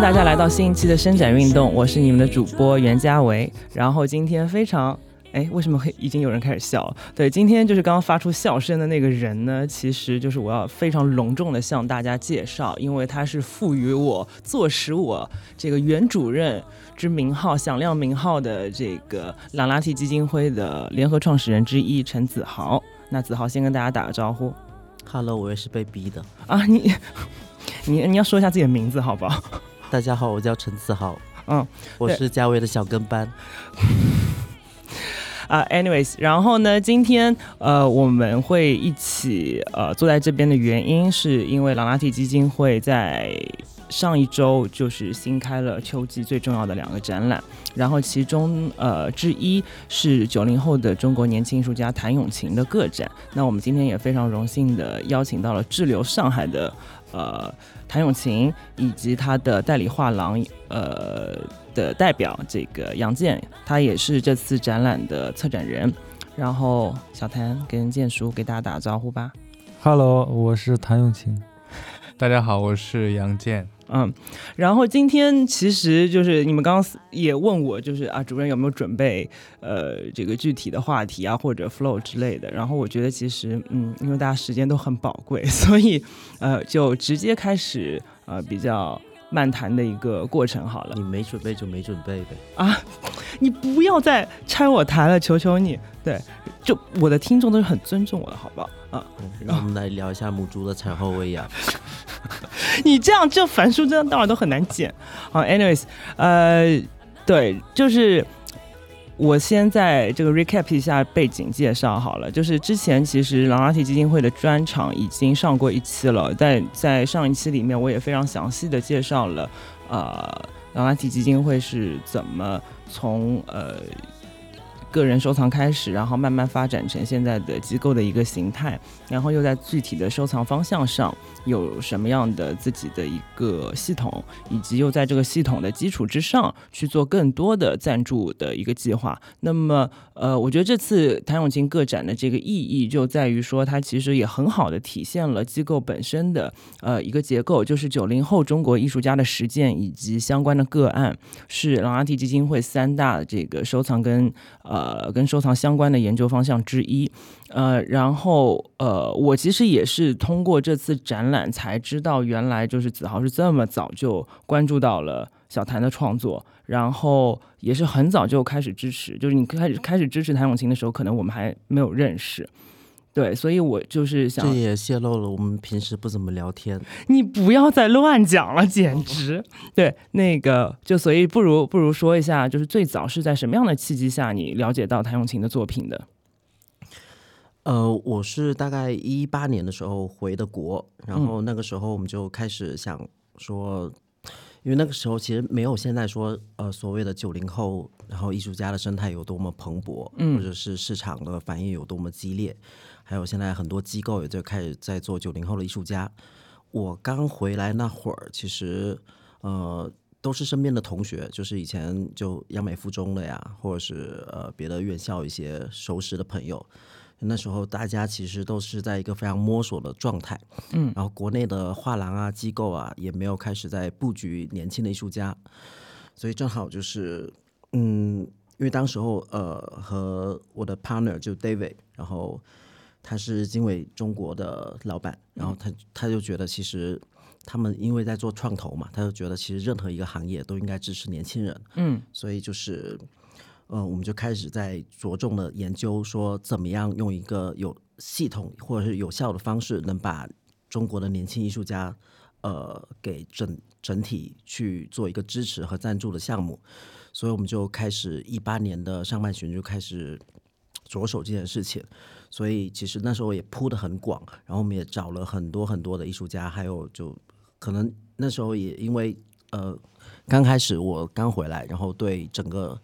迎大家来到新一期的伸展运动，我是你们的主播袁家维。然后今天非常，哎，为什么会已经有人开始笑了？对，今天就是刚刚发出笑声的那个人呢，其实就是我要非常隆重的向大家介绍，因为他是赋予我坐实我这个袁主任之名号、响亮名号的这个朗拉提基金会的联合创始人之一陈子豪。那子豪先跟大家打个招呼。Hello，我也是被逼的。啊，你 你你要说一下自己的名字好不好？大家好，我叫陈子豪，嗯，我是嘉维的小跟班。啊、a n y w a y s 然后呢，今天呃我们会一起呃坐在这边的原因，是因为朗拉提基金会在上一周就是新开了秋季最重要的两个展览，然后其中呃之一是九零后的中国年轻艺术家谭咏麟的个展。那我们今天也非常荣幸的邀请到了滞留上海的呃谭咏麟以及他的代理画廊呃的代表这个杨健，他也是这次展览的策展人。然后小谭跟建叔给大家打个招呼吧。Hello，我是谭咏麟。大家好，我是杨健。嗯，然后今天其实就是你们刚刚也问我，就是啊，主任有没有准备呃这个具体的话题啊或者 flow 之类的。然后我觉得其实嗯，因为大家时间都很宝贵，所以呃就直接开始呃比较漫谈的一个过程好了你。没准备就没准备呗。啊，你不要再拆我台了，求求你。对，就我的听众都是很尊重我的，好不好？啊，嗯，让我们来聊一下母猪的产后喂养。你这样就樊叔这样当晚都很难剪。好，anyways，呃，对，就是我先在这个 recap 一下背景介绍好了。就是之前其实朗拉提基金会的专场已经上过一期了，在在上一期里面我也非常详细的介绍了，呃，朗拉提基金会是怎么从呃。个人收藏开始，然后慢慢发展成现在的机构的一个形态，然后又在具体的收藏方向上有什么样的自己的一个系统，以及又在这个系统的基础之上去做更多的赞助的一个计划。那么，呃，我觉得这次谭咏麟个展的这个意义就在于说，它其实也很好的体现了机构本身的呃一个结构，就是九零后中国艺术家的实践以及相关的个案，是朗阿提基金会三大这个收藏跟呃呃跟收藏相关的研究方向之一。呃，然后呃，我其实也是通过这次展览才知道，原来就是子豪是这么早就关注到了小谭的创作，然后也是很早就开始支持。就是你开始开始支持谭咏麟的时候，可能我们还没有认识。对，所以我就是想这，也泄露了我们平时不怎么聊天。你不要再乱讲了，简直。对，那个就所以不如不如说一下，就是最早是在什么样的契机下你了解到谭咏麟的作品的？呃，我是大概一八年的时候回的国，然后那个时候我们就开始想说，因为那个时候其实没有现在说呃所谓的九零后，然后艺术家的生态有多么蓬勃，嗯或者是市场的反应有多么激烈，还有现在很多机构也就开始在做九零后的艺术家。我刚回来那会儿，其实呃都是身边的同学，就是以前就央美附中的呀，或者是呃别的院校一些熟识的朋友。那时候大家其实都是在一个非常摸索的状态，嗯然后国内的画廊啊、机构啊也没有开始在布局年轻的艺术家，所以正好就是，嗯，因为当时候呃和我的 partner 就 David，然后他是经纬中国的老板，然后他他就觉得其实他们因为在做创投嘛，他就觉得其实任何一个行业都应该支持年轻人，嗯所以就是，呃，我们就开始在着重的研究说，怎么样用一个有系统或者是有效的方式，能把中国的年轻艺术家，呃，给整整体去做一个支持和赞助的项目。所以我们就开始一八年的上半旬就开始着手这件事情。所以其实那时候也铺的很广，然后我们也找了很多很多的艺术家，还有就可能那时候也因为呃刚开始我刚回来，然后对整个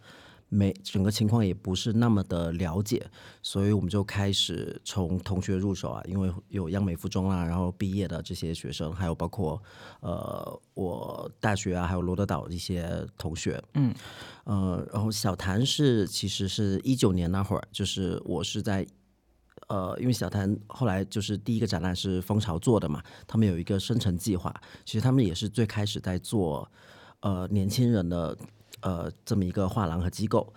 没整个情况也不是那么的了解，所以我们就开始从同学入手啊，因为有央美附中啊，然后毕业的这些学生，还有包括呃我大学啊，还有罗德岛的一些同学，嗯，呃，然后小谭是其实是一九年那会儿，就是我是在。呃，因为小谭后来就是第一个展览是蜂巢做的嘛，他们有一个生成计划，其实他们也是最开始在做呃年轻人的呃这么一个画廊和机构。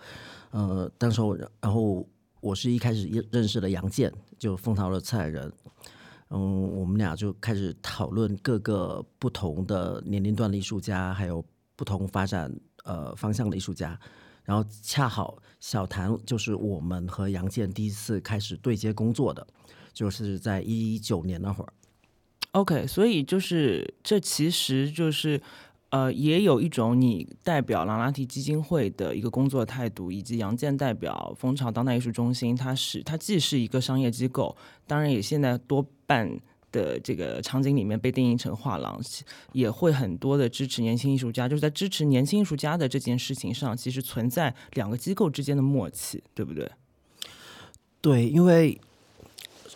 呃，当时候然后我是一开始认识了杨健，就蜂巢的策展人。嗯，我们俩就开始讨论各个不同的年龄段的艺术家，还有不同发展呃方向的艺术家。然后恰好小谭就是我们和杨健第一次开始对接工作的，就是在一九年那会儿。OK，所以就是这其实就是呃，也有一种你代表朗拉提基金会的一个工作态度，以及杨健代表蜂巢当代艺术中心，它是它既是一个商业机构，当然也现在多半的这个场景里面被定义成画廊，也会很多的支持年轻艺术家，就是在支持年轻艺术家的这件事情上，其实存在两个机构之间的默契，对不对？对，因为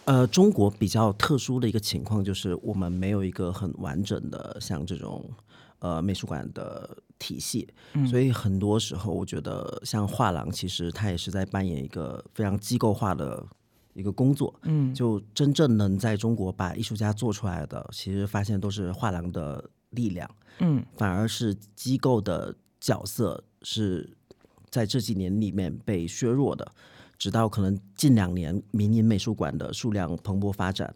呃，中国比较特殊的一个情况就是我们没有一个很完整的像这种呃美术馆的体系，所以很多时候我觉得像画廊，其实它也是在扮演一个非常机构化的一个工作。嗯，就真正能在中国把艺术家做出来的，其实发现都是画廊的力量，嗯反而是机构的角色是在这几年里面被削弱的。直到可能近两年民营美术馆的数量蓬勃发展，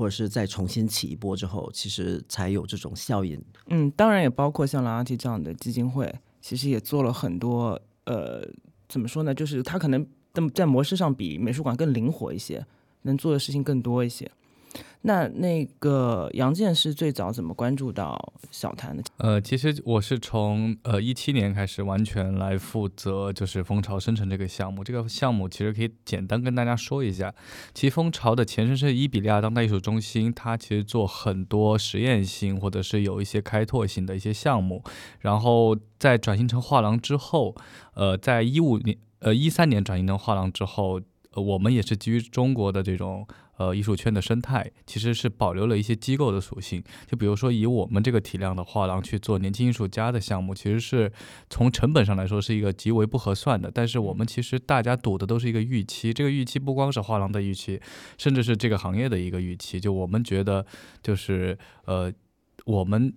或者是再重新起一波之后，其实才有这种效应。嗯，当然也包括像蓝阿提这样的基金会，其实也做了很多呃，怎么说呢？就是它可能在在模式上比美术馆更灵活一些，能做的事情更多一些。那那个杨健是最早怎么关注到小谭的？呃，其实我是从呃一七年开始完全来负责就是蜂巢生成这个项目。这个项目其实可以简单跟大家说一下，其实蜂巢的前身是伊比利亚当代艺术中心，它其实做很多实验性或者是有一些开拓性的一些项目。然后在转型成画廊之后，呃，在一五年呃一三年转型成画廊之后，呃，我们也是基于中国的这种。呃，艺术圈的生态其实是保留了一些机构的属性，就比如说以我们这个体量的画廊去做年轻艺术家的项目，其实是从成本上来说是一个极为不合算的。但是我们其实大家赌的都是一个预期，这个预期不光是画廊的预期，甚至是这个行业的一个预期。就我们觉得，就是呃，我们。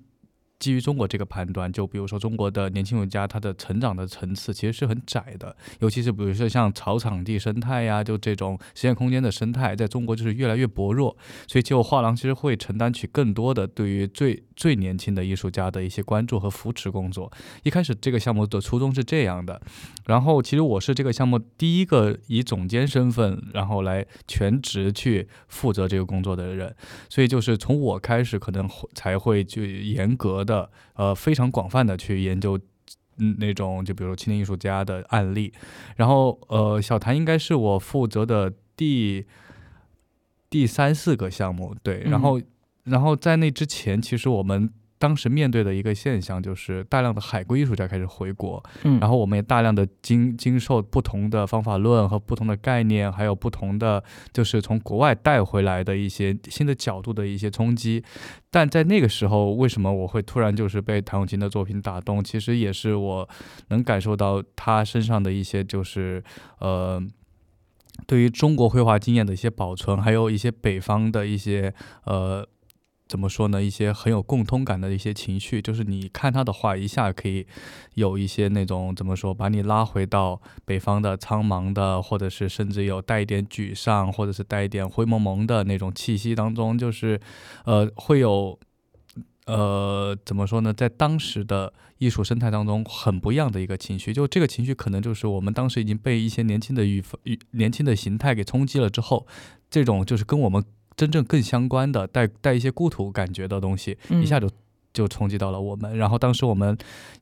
基于中国这个判断，就比如说中国的年轻艺术家，他的成长的层次其实是很窄的，尤其是比如说像草场地生态呀，就这种实验空间的生态，在中国就是越来越薄弱，所以就画廊其实会承担起更多的对于最最年轻的艺术家的一些关注和扶持工作。一开始这个项目的初衷是这样的，然后其实我是这个项目第一个以总监身份，然后来全职去负责这个工作的人，所以就是从我开始可能才会就严格的。的呃非常广泛的去研究，嗯那种就比如说青年艺术家的案例，然后呃小谭应该是我负责的第第三四个项目，对，然后、嗯、然后在那之前，其实我们。当时面对的一个现象就是大量的海归艺术家开始回国，嗯，然后我们也大量的经经受不同的方法论和不同的概念，还有不同的就是从国外带回来的一些新的角度的一些冲击。但在那个时候，为什么我会突然就是被谭咏麟的作品打动？其实也是我能感受到他身上的一些就是呃。对于中国绘画经验的一些保存，还有一些北方的一些呃。怎么说呢？一些很有共通感的一些情绪，就是你看他的话，一下可以有一些那种怎么说，把你拉回到北方的苍茫的，或者是甚至有带一点沮丧，或者是带一点灰蒙蒙的那种气息当中，就是呃，会有呃，怎么说呢？在当时的艺术生态当中，很不一样的一个情绪。就这个情绪，可能就是我们当时已经被一些年轻的语语年轻的形态给冲击了之后，这种就是跟我们。真正更相关的带带一些故土感觉的东西，一下就就冲击到了我们。然后当时我们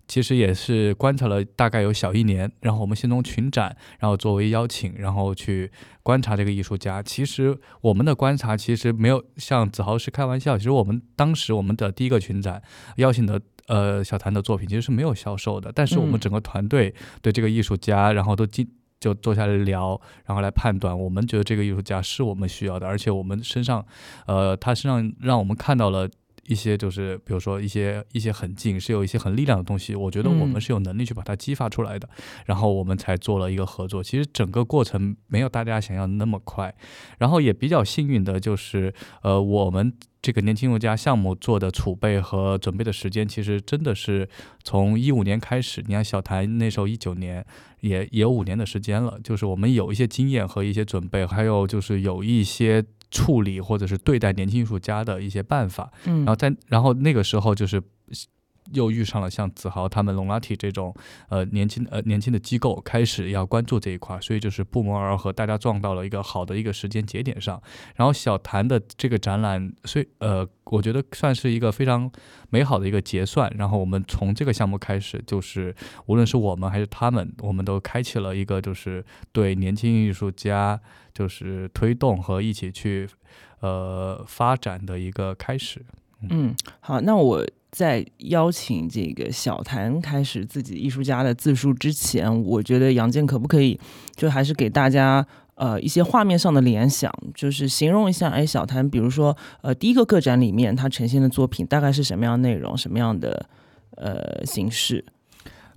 其实也是观察了大概有小一年，然后我们先从群展，然后作为邀请，然后去观察这个艺术家。其实我们的观察其实没有像子豪是开玩笑，其实我们当时我们的第一个群展邀请的呃小谭的作品其实是没有销售的，但是我们整个团队对这个艺术家，然后都进。就坐下来聊，然后来判断，我们觉得这个艺术家是我们需要的，而且我们身上，呃，他身上让我们看到了一些就是比如说一些一些很近，是有一些很力量的东西，我觉得我们嗯是有能力去把它激发出来的，然后我们才做了一个合作。其实整个过程没有大家想象的那么快，然后也比较幸运的就是，呃，我们这个年轻艺术家项目做的储备和准备的时间，其实真的是从一五年开始。你看小谭那时候一九年，也也有五年的时间了，就是我们有一些经验和一些准备，还有就是有一些处理或者是对待年轻艺术家的一些办法。嗯然后在然后那个时候就是又遇上了像子豪他们龙拉提这种呃年轻呃年轻的机构开始要关注这一块，所以就是不谋而合，大家撞到了一个好的一个时间节点上。然后小谭的这个展览，虽呃我觉得算是一个非常美好的一个结算。然后我们从这个项目开始，就是无论是我们还是他们，我们都开启了一个就是对年轻艺术家就是推动和一起去呃发展的一个开始。嗯，好，那我在邀请这个小谭开始自己艺术家的自述之前，我觉得杨健可不可以就还是给大家呃一些画面上的联想，就是形容一下，哎，小谭，比如说呃第一个个展里面他呈现的作品大概是什么样的内容，什么样的呃形式？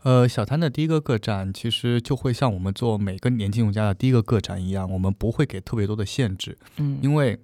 呃，小谭的第一个个展其实就会像我们做每个年轻艺术家的第一个个展一样，我们不会给特别多的限制，嗯因为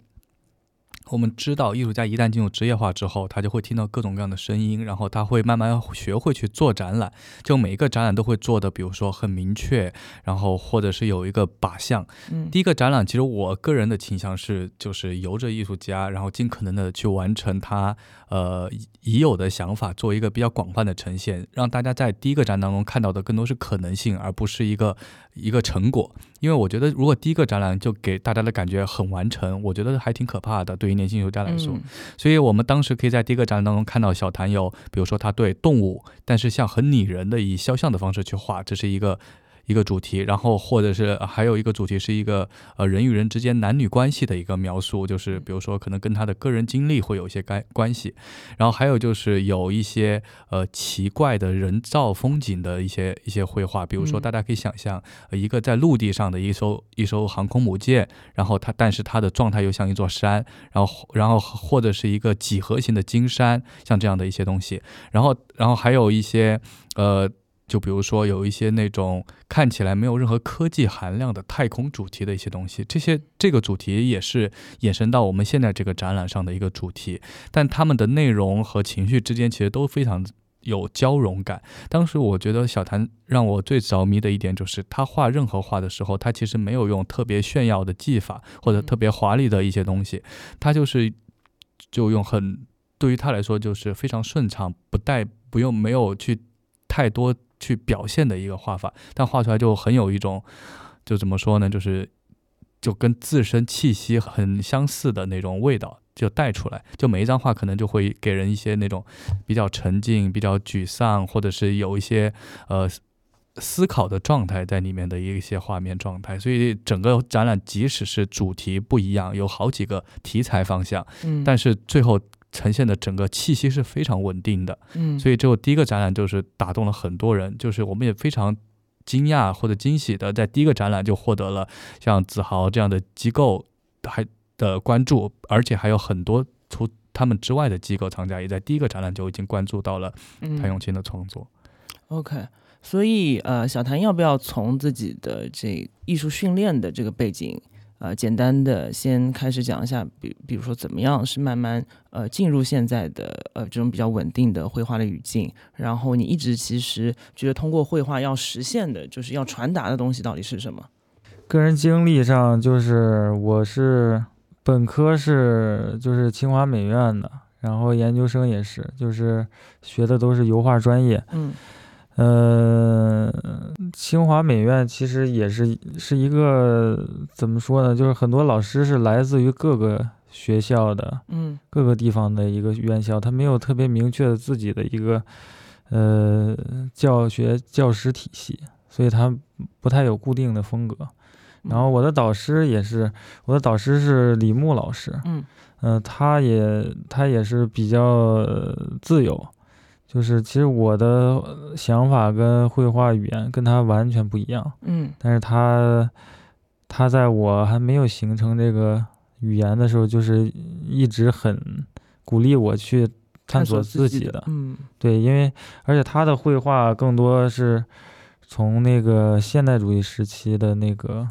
我们知道艺术家一旦进入职业化之后，他就会听到各种各样的声音，然后他会慢慢学会去做展览。就每一个展览都会做的，比如说很明确，然后或者是有一个靶向。嗯第一个展览，其实我个人的倾向是，就是由着艺术家，然后尽可能的去完成他呃已已有的想法，做一个比较广泛的呈现，让大家在第一个展当中看到的更多是可能性，而不是一个一个成果。因为我觉得，如果第一个展览就给大家的感觉很完成，我觉得还挺可怕的，对于年轻艺术家来说。嗯所以我们当时可以在第一个展览当中看到小谭有，比如说他对动物，但是像很拟人的以肖像的方式去画，这是一个。一个主题，然后或者是呃还有一个主题是一个呃人与人之间男女关系的一个描述，就是比如说可能跟他的个人经历会有一些关关系，然后还有就是有一些呃奇怪的人造风景的一些一些绘画，比如说嗯。大家可以想象、呃一个在陆地上的一艘一艘航空母舰，然后它但是它的状态又像一座山，然后然后或者是一个几何形的金山，像这样的一些东西，然后然后还有一些呃。就比如说有一些那种看起来没有任何科技含量的太空主题的一些东西，这些这个主题也是衍生到我们现在这个展览上的一个主题，但他们的内容和情绪之间其实都非常有交融感。当时我觉得小谭让我最着迷的一点就是，他画任何画的时候，他其实没有用特别炫耀的技法或者特别华丽的一些东西，他就是就用很对于他来说就是非常顺畅，不带不用没有去太多去表现的一个画法，但画出来就很有一种就怎么说呢，就是就跟自身气息很相似的那种味道。就带出来，就每一张画可能就会给人一些那种比较沉静、比较沮丧，或者是有一些呃思考的状态在里面的一些画面状态。所以整个展览即使是主题不一样，有好几个题材方向，嗯但是最后呈现的整个气息是非常稳定的。嗯所以这个第一个展览就是打动了很多人，就是我们也非常惊讶或者惊喜的，在第一个展览就获得了像子豪这样的机构还的关注，而且还有很多除他们之外的机构藏家也在第一个展览就已经关注到了嗯谭咏麟的创作。OK，所以呃，小谭要不要从自己的这艺术训练的这个背景，呃，简单的先开始讲一下，比比如说怎么样是慢慢呃进入现在的呃这种比较稳定的绘画的语境，然后你一直其实觉得通过绘画要实现的，就是要传达的东西到底是什么？个人经历上，就是我是本科是就是清华美院的，然后研究生也是，就是学的都是油画专业。嗯呃，清华美院其实也是是一个怎么说呢？就是很多老师是来自于各个学校的嗯各个地方的一个院校，他没有特别明确的自己的一个呃教学教师体系，所以他不太有固定的风格。然后我的导师也是，我的导师是李牧老师，嗯嗯、他也他也是比较呃自由，就是其实我的呃想法跟绘画语言跟他完全不一样，嗯但是他他在我还没有形成这个语言的时候，就是一直很鼓励我去探索自己的。嗯对，因为而且他的绘画更多是从那个现代主义时期的那个，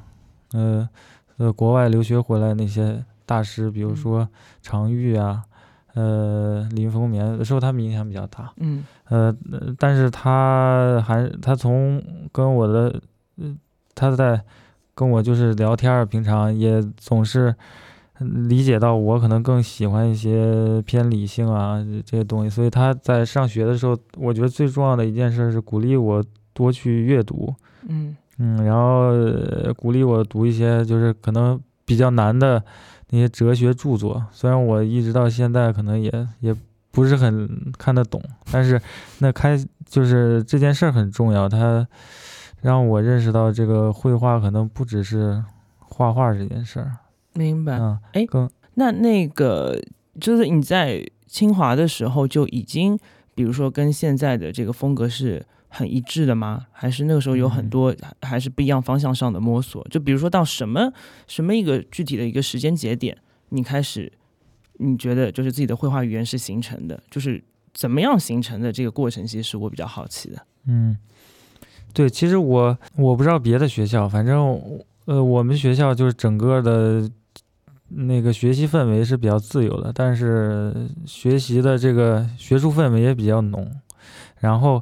呃呃，国外留学回来那些大师，比如嗯说常玉啊，呃，林风眠，受他们影响比较大。嗯。呃，呃但是他还他从跟我的，呃，他在跟我就是聊天儿，平常也总是理解到我可能更喜欢一些偏理性啊这这些东西，所以他在上学的时候，我觉得最重要的一件事是鼓励我多去阅读，嗯。嗯，然后、呃鼓励我读一些就是可能比较难的那些哲学著作，虽然我一直到现在可能也也不是很看得懂，但是那开就是这件事儿很重要，它让我认识到这个绘画可能不只是画画这件事儿，明白。嗯，哎更那那个就是你在清华的时候就已经，比如说跟现在的这个风格是很一致的吗？还是那个时候有很嗯多还是不一样方向上的摸索？就比如说到什么什么一个具体的一个时间节点，你开始你觉得就是自己的绘画语言是形成的，就是怎么样形成的这个过程，其实是我比较好奇的。嗯，对，其实我我不知道别的学校，反正呃，我们学校就是整个的那个学习氛围是比较自由的，但是学习的这个学术氛围也比较浓。然后，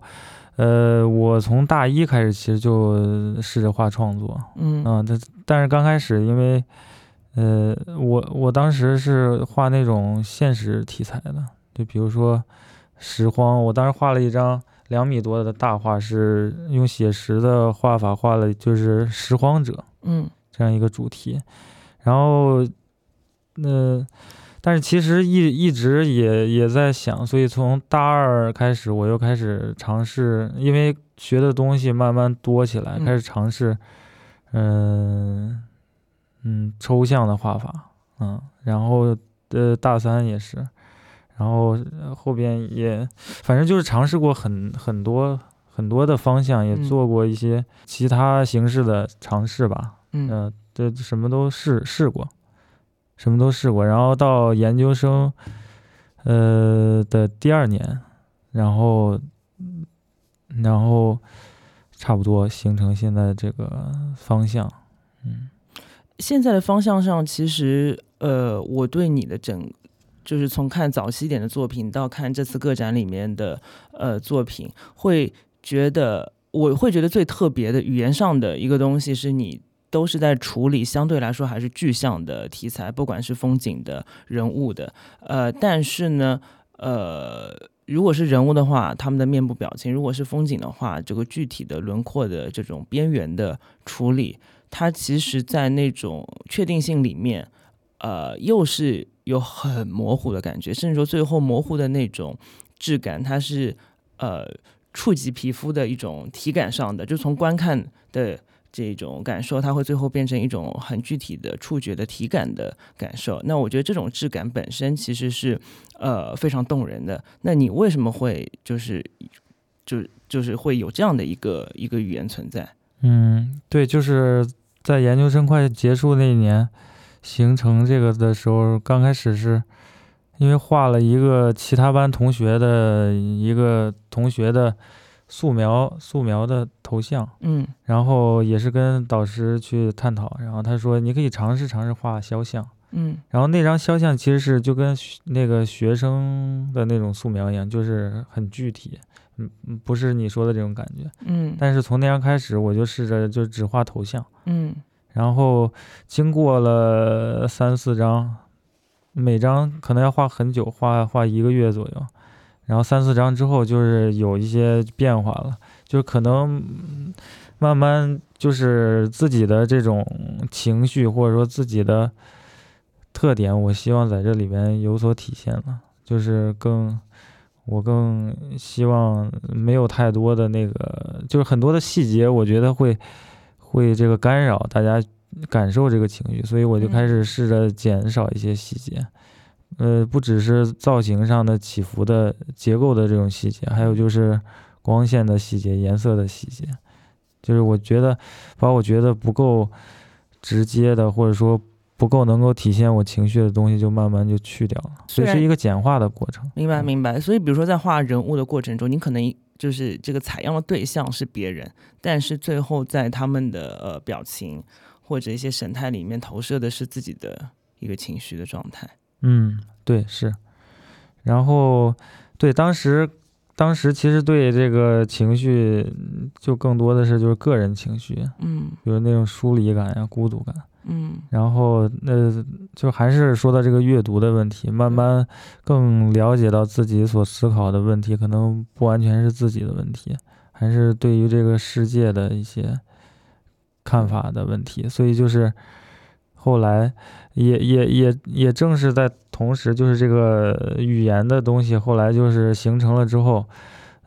呃，我从大一开始其实就试着画创作，嗯。嗯，但但是刚开始因为，呃，我我当时是画那种现实题材的，就比如说拾荒，我当时画了一张两米多的大画，是用写实的画法画了，就是拾荒者嗯。这样一个主题，然后，呃，但是其实一一直也也在想，所以从大二开始，我又开始尝试，因为学的东西慢慢多起来，嗯。开始尝试，嗯、嗯，抽象的画法，嗯，然后呃，大三也是，然后呃后边也，反正就是尝试过很很多很多的方向，也嗯。做过一些其他形式的尝试吧，嗯。嗯，这什么都试试过，什么都试过。然后到研究生，呃的第二年，然后，然后差不多形成现在这个方向。嗯现在的方向上，其实呃，我对你的整，就是从看早期点的作品到看这次个展里面的呃作品，会觉得我会觉得最特别的语言上的一个东西是你。都是在处理相对来说还是具象的题材，不管是风景的、人物的，呃，但是呢，呃，如果是人物的话，他们的面部表情；如果是风景的话，这个具体的轮廓的这种边缘的处理，它其实，在那种确定性里面，呃，又是有很模糊的感觉，甚至说最后模糊的那种质感，它是呃触及皮肤的一种体感上的，就从观看的这种感受，它会最后变成一种很具体的触觉的体感的感受。那我觉得这种质感本身其实是呃非常动人的。那你为什么会就是就就是会有这样的一个一个语言存在？嗯，对，就是在研究生快结束那一年形成这个的时候，刚开始是因为画了一个其他班同学的一个同学的素描素描的头像，嗯。然后也是跟导师去探讨，然后他说你可以尝试尝试画肖像，嗯。然后那张肖像其实是就跟那个学生的那种素描一样，就是很具体，嗯，嗯不是你说的这种感觉。嗯。但是从那张开始，我就试着就只画头像，嗯。然后经过了三四张，每张可能要画很久，画画一个月左右。然后三四章之后，就是有一些变化了，就是可能嗯慢慢就是自己的这种情绪或者说自己的特点，我希望在这里边有所体现了，就是更我更希望没有太多的那个，就是很多的细节，我觉得会会这个干扰大家感受这个情绪，所以我就开始试着减少一些细节。呃，不只是造型上的起伏的结构的这种细节，还有就是光线的细节、颜色的细节，就是我觉得把我觉得不够直接的，或者说不够能够体现我情绪的东西，就慢慢就去掉了，所以是一个简化的过程。明白嗯明白。所以比如说在画人物的过程中，你可能就是这个采样的对象是别人，但是最后在他们的呃表情或者一些神态里面投射的是自己的一个情绪的状态。嗯，对，是。然后，对，当时，当时其实对这个情绪，嗯就更多的是就是个人情绪，嗯比如那种疏离感呀、孤独感。嗯然后，那就还是说到这个阅读的问题，慢慢更了解到自己所思考的问题，可能不完全是自己的问题，还是对于这个世界的一些看法的问题。所以就是后来也也也也正是在同时，就是这个语言的东西后来就是形成了之后，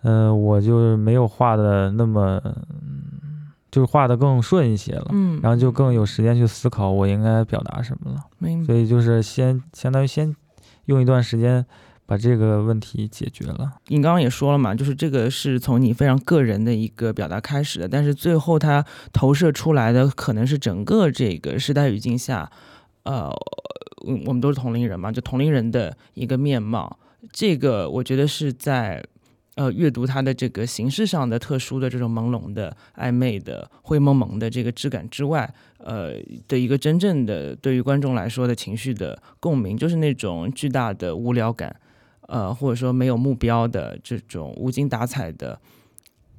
嗯、我就没有画的那么，嗯就是画的更顺一些了。嗯，然后就更有时间去思考我应该表达什么了。所以就是先相当于先用一段时间把这个问题解决了。你刚刚也说了嘛，就是这个是从你非常个人的一个表达开始的，但是最后它投射出来的可能是整个这个时代语境下，呃，嗯我们都是同龄人嘛，就同龄人的一个面貌。这个我觉得是在呃阅读它的这个形式上的特殊的这种朦胧的、暧昧的、灰蒙蒙的这个质感之外，呃的一个真正的对于观众来说的情绪的共鸣，就是那种巨大的无聊感。呃，或者说没有目标的这种无精打采的，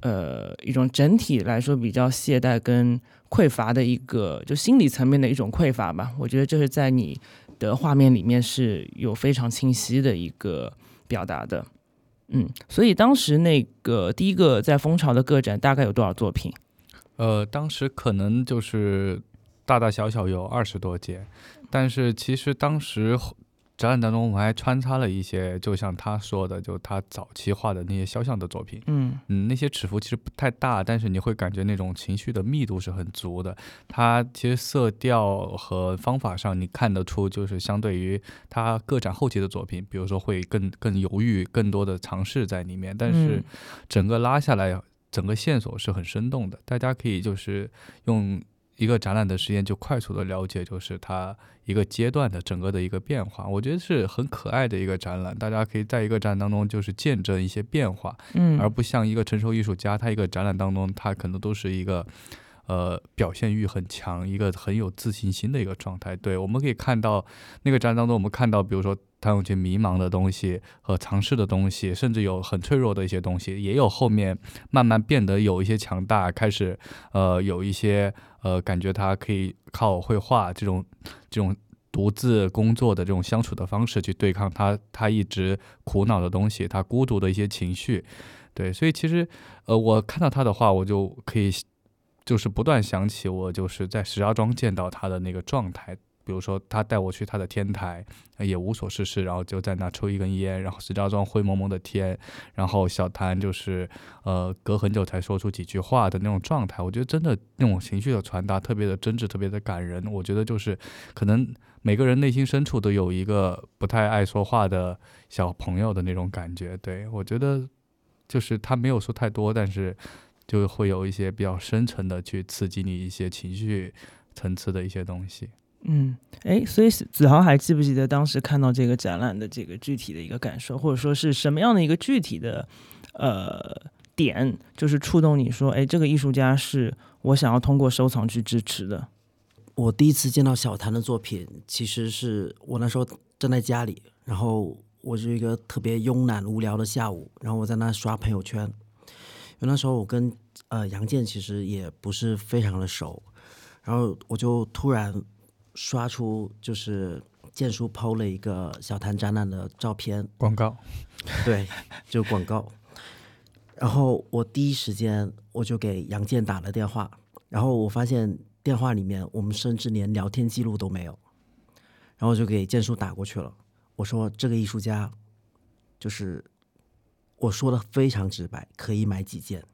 呃，一种整体来说比较懈怠跟匮乏的一个，就心理层面的一种匮乏吧。我觉得这是在你的画面里面是有非常清晰的一个表达的。嗯，所以当时那个第一个在蜂巢的个展大概有多少作品？呃，当时可能就是大大小小有二十多件，但是其实当时展览当中我们还穿插了一些，就像他说的，就他早期画的那些肖像的作品。嗯嗯，那些尺幅其实不太大，但是你会感觉那种情绪的密度是很足的。它其实色调和方法上，你看得出，就是相对于他个展后期的作品，比如说会更更犹豫，更多的尝试在里面。但是嗯整个拉下来，整个线索是很生动的，大家可以就是用一个展览的时间就快速的了解，就是它一个阶段的整个的一个变化。我觉得是很可爱的一个展览，大家可以在一个展览当中就是见证一些变化。嗯，而不像一个成熟艺术家，他一个展览当中，他可能都是一个呃表现欲很强，一个很有自信心的一个状态。对，我们可以看到那个展览当中，我们看到比如说谭咏麟迷茫的东西和尝试的东西，甚至有很脆弱的一些东西，也有后面慢慢变得有一些强大，开始呃有一些呃感觉他可以靠绘画这种这种。独自工作的这种相处的方式，去对抗他他一直苦恼的东西，他孤独的一些情绪，对，所以其实，呃，我看到他的话，我就可以，就是不断想起我就是在石家庄见到他的那个状态。比如说，他带我去他的天台，也无所事事，然后就在那抽一根烟，然后石家庄灰蒙蒙的天，然后小谭就是呃隔很久才说出几句话的那种状态，我觉得真的那种情绪的传达特别的真挚，特别的感人。我觉得就是可能每个人内心深处都有一个不太爱说话的小朋友的那种感觉。对我觉得就是他没有说太多，但是就会有一些比较深沉的去刺激你一些情绪层次的一些东西。嗯，哎，所以子豪还记不记得当时看到这个展览的这个具体的一个感受，或者说是什么样的一个具体的呃点，就是触动你说，哎，这个艺术家是我想要通过收藏去支持的。我第一次见到小谭的作品，其实是我那时候站在家里，然后我是一个特别慵懒无聊的下午，然后我在那刷朋友圈，因为那时候我跟呃杨健其实也不是非常的熟，然后我就突然刷出就是建叔 PO 了一个小谭展览的照片，广告，对，就广告。然后我第一时间我就给杨建打了电话，然后我发现电话里面我们甚至连聊天记录都没有，然后我就给建叔打过去了。我说这个艺术家，就是我说的非常直白，可以买几件。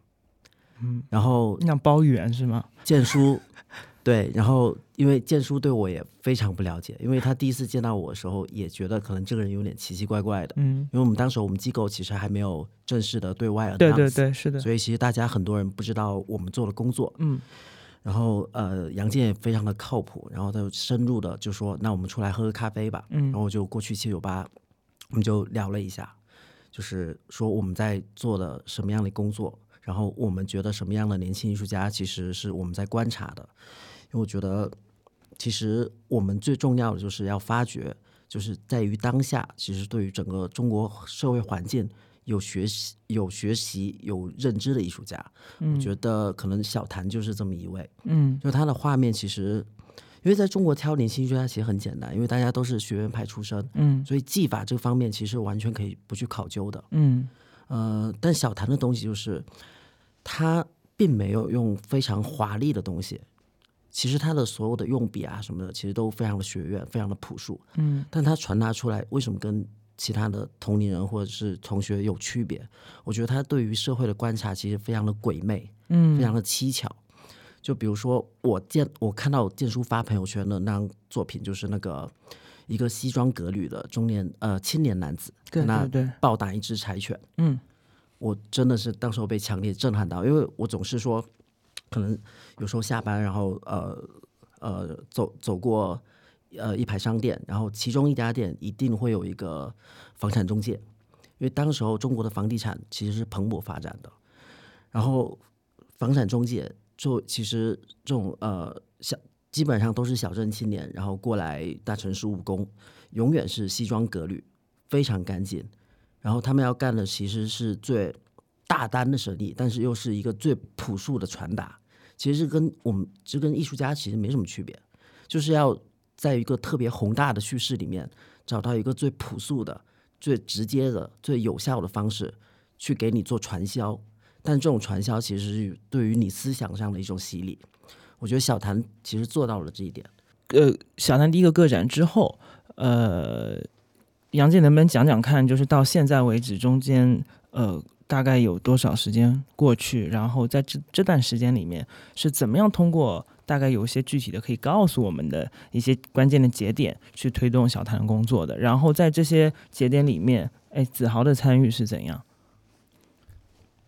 嗯，然后像包圆是吗？建叔，对，然后因为建叔对我也非常不了解，因为他第一次见到我的时候也觉得可能这个人有点奇奇怪怪的，嗯，因为我们当时我们机构其实还没有正式的对外对对对，是的，所以其实大家很多人不知道我们做的工作。嗯然后呃，杨健也非常的靠谱，然后他就深入的就说，那我们出来喝个咖啡吧。嗯然后我就过去七九八，我们就聊了一下，就是说我们在做的什么样的工作，然后我们觉得什么样的年轻艺术家其实是我们在观察的，因为我觉得其实我们最重要的就是要发掘，就是在于当下，其实对于整个中国社会环境有学习、有学习、有认知的艺术家，我觉得可能小谭就是这么一位。嗯就他的画面其实，因为在中国挑年轻艺术家其实很简单，因为大家都是学院派出身，嗯所以技法这个方面其实完全可以不去考究的。嗯呃，但小谭的东西就是，他并没有用非常华丽的东西，其实他的所有的用笔啊什么的，其实都非常的学院，非常的朴素。嗯但他传达出来，为什么跟其他的同龄人或者是同学有区别？我觉得他对于社会的观察其实非常的鬼魅，嗯非常的蹊跷。就比如说，我见我看到建叔发朋友圈的那张作品，就是那个一个西装革履的中年呃青年男子，对那对对，暴打一只柴犬。嗯我真的是当时候被强烈震撼到，因为我总是说，可能有时候下班，然后呃呃走走过呃一排商店，然后其中一家店一定会有一个房产中介，因为当时候中国的房地产其实是蓬勃发展的，然后房产中介就其实这种呃小基本上都是小镇青年，然后过来大城市务工，永远是西装革履，非常干净。然后他们要干的其实是最大单的设立，但是又是一个最朴素的传达。其实是跟我们这跟艺术家其实没什么区别，就是要在一个特别宏大的叙事里面找到一个最朴素的、最直接的、最有效的方式去给你做传销。但这种传销其实是对于你思想上的一种洗礼。我觉得小谭其实做到了这一点。呃，小谭第一个个展之后，呃，杨姐能不能讲讲看，就是到现在为止中间，呃，大概有多少时间过去？然后在这这段时间里面，是怎么样通过大概有一些具体的可以告诉我们的一些关键的节点，去推动小谭工作的？然后在这些节点里面，哎，子豪的参与是怎样？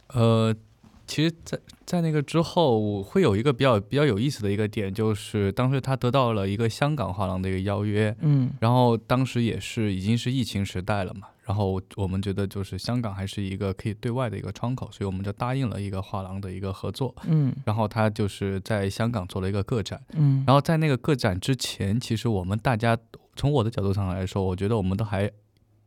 呃，其实在，在那个之后，会有一个比较比较有意思的一个点，就是当时他得到了一个香港画廊的一个邀约，嗯然后当时也是已经是疫情时代了嘛，然后我们觉得就是香港还是一个可以对外的一个窗口，所以我们就答应了一个画廊的一个合作，嗯。然后他就是在香港做了一个个展，嗯，然后在那个个展之前，其实我们大家从我的角度上来说，我觉得我们都还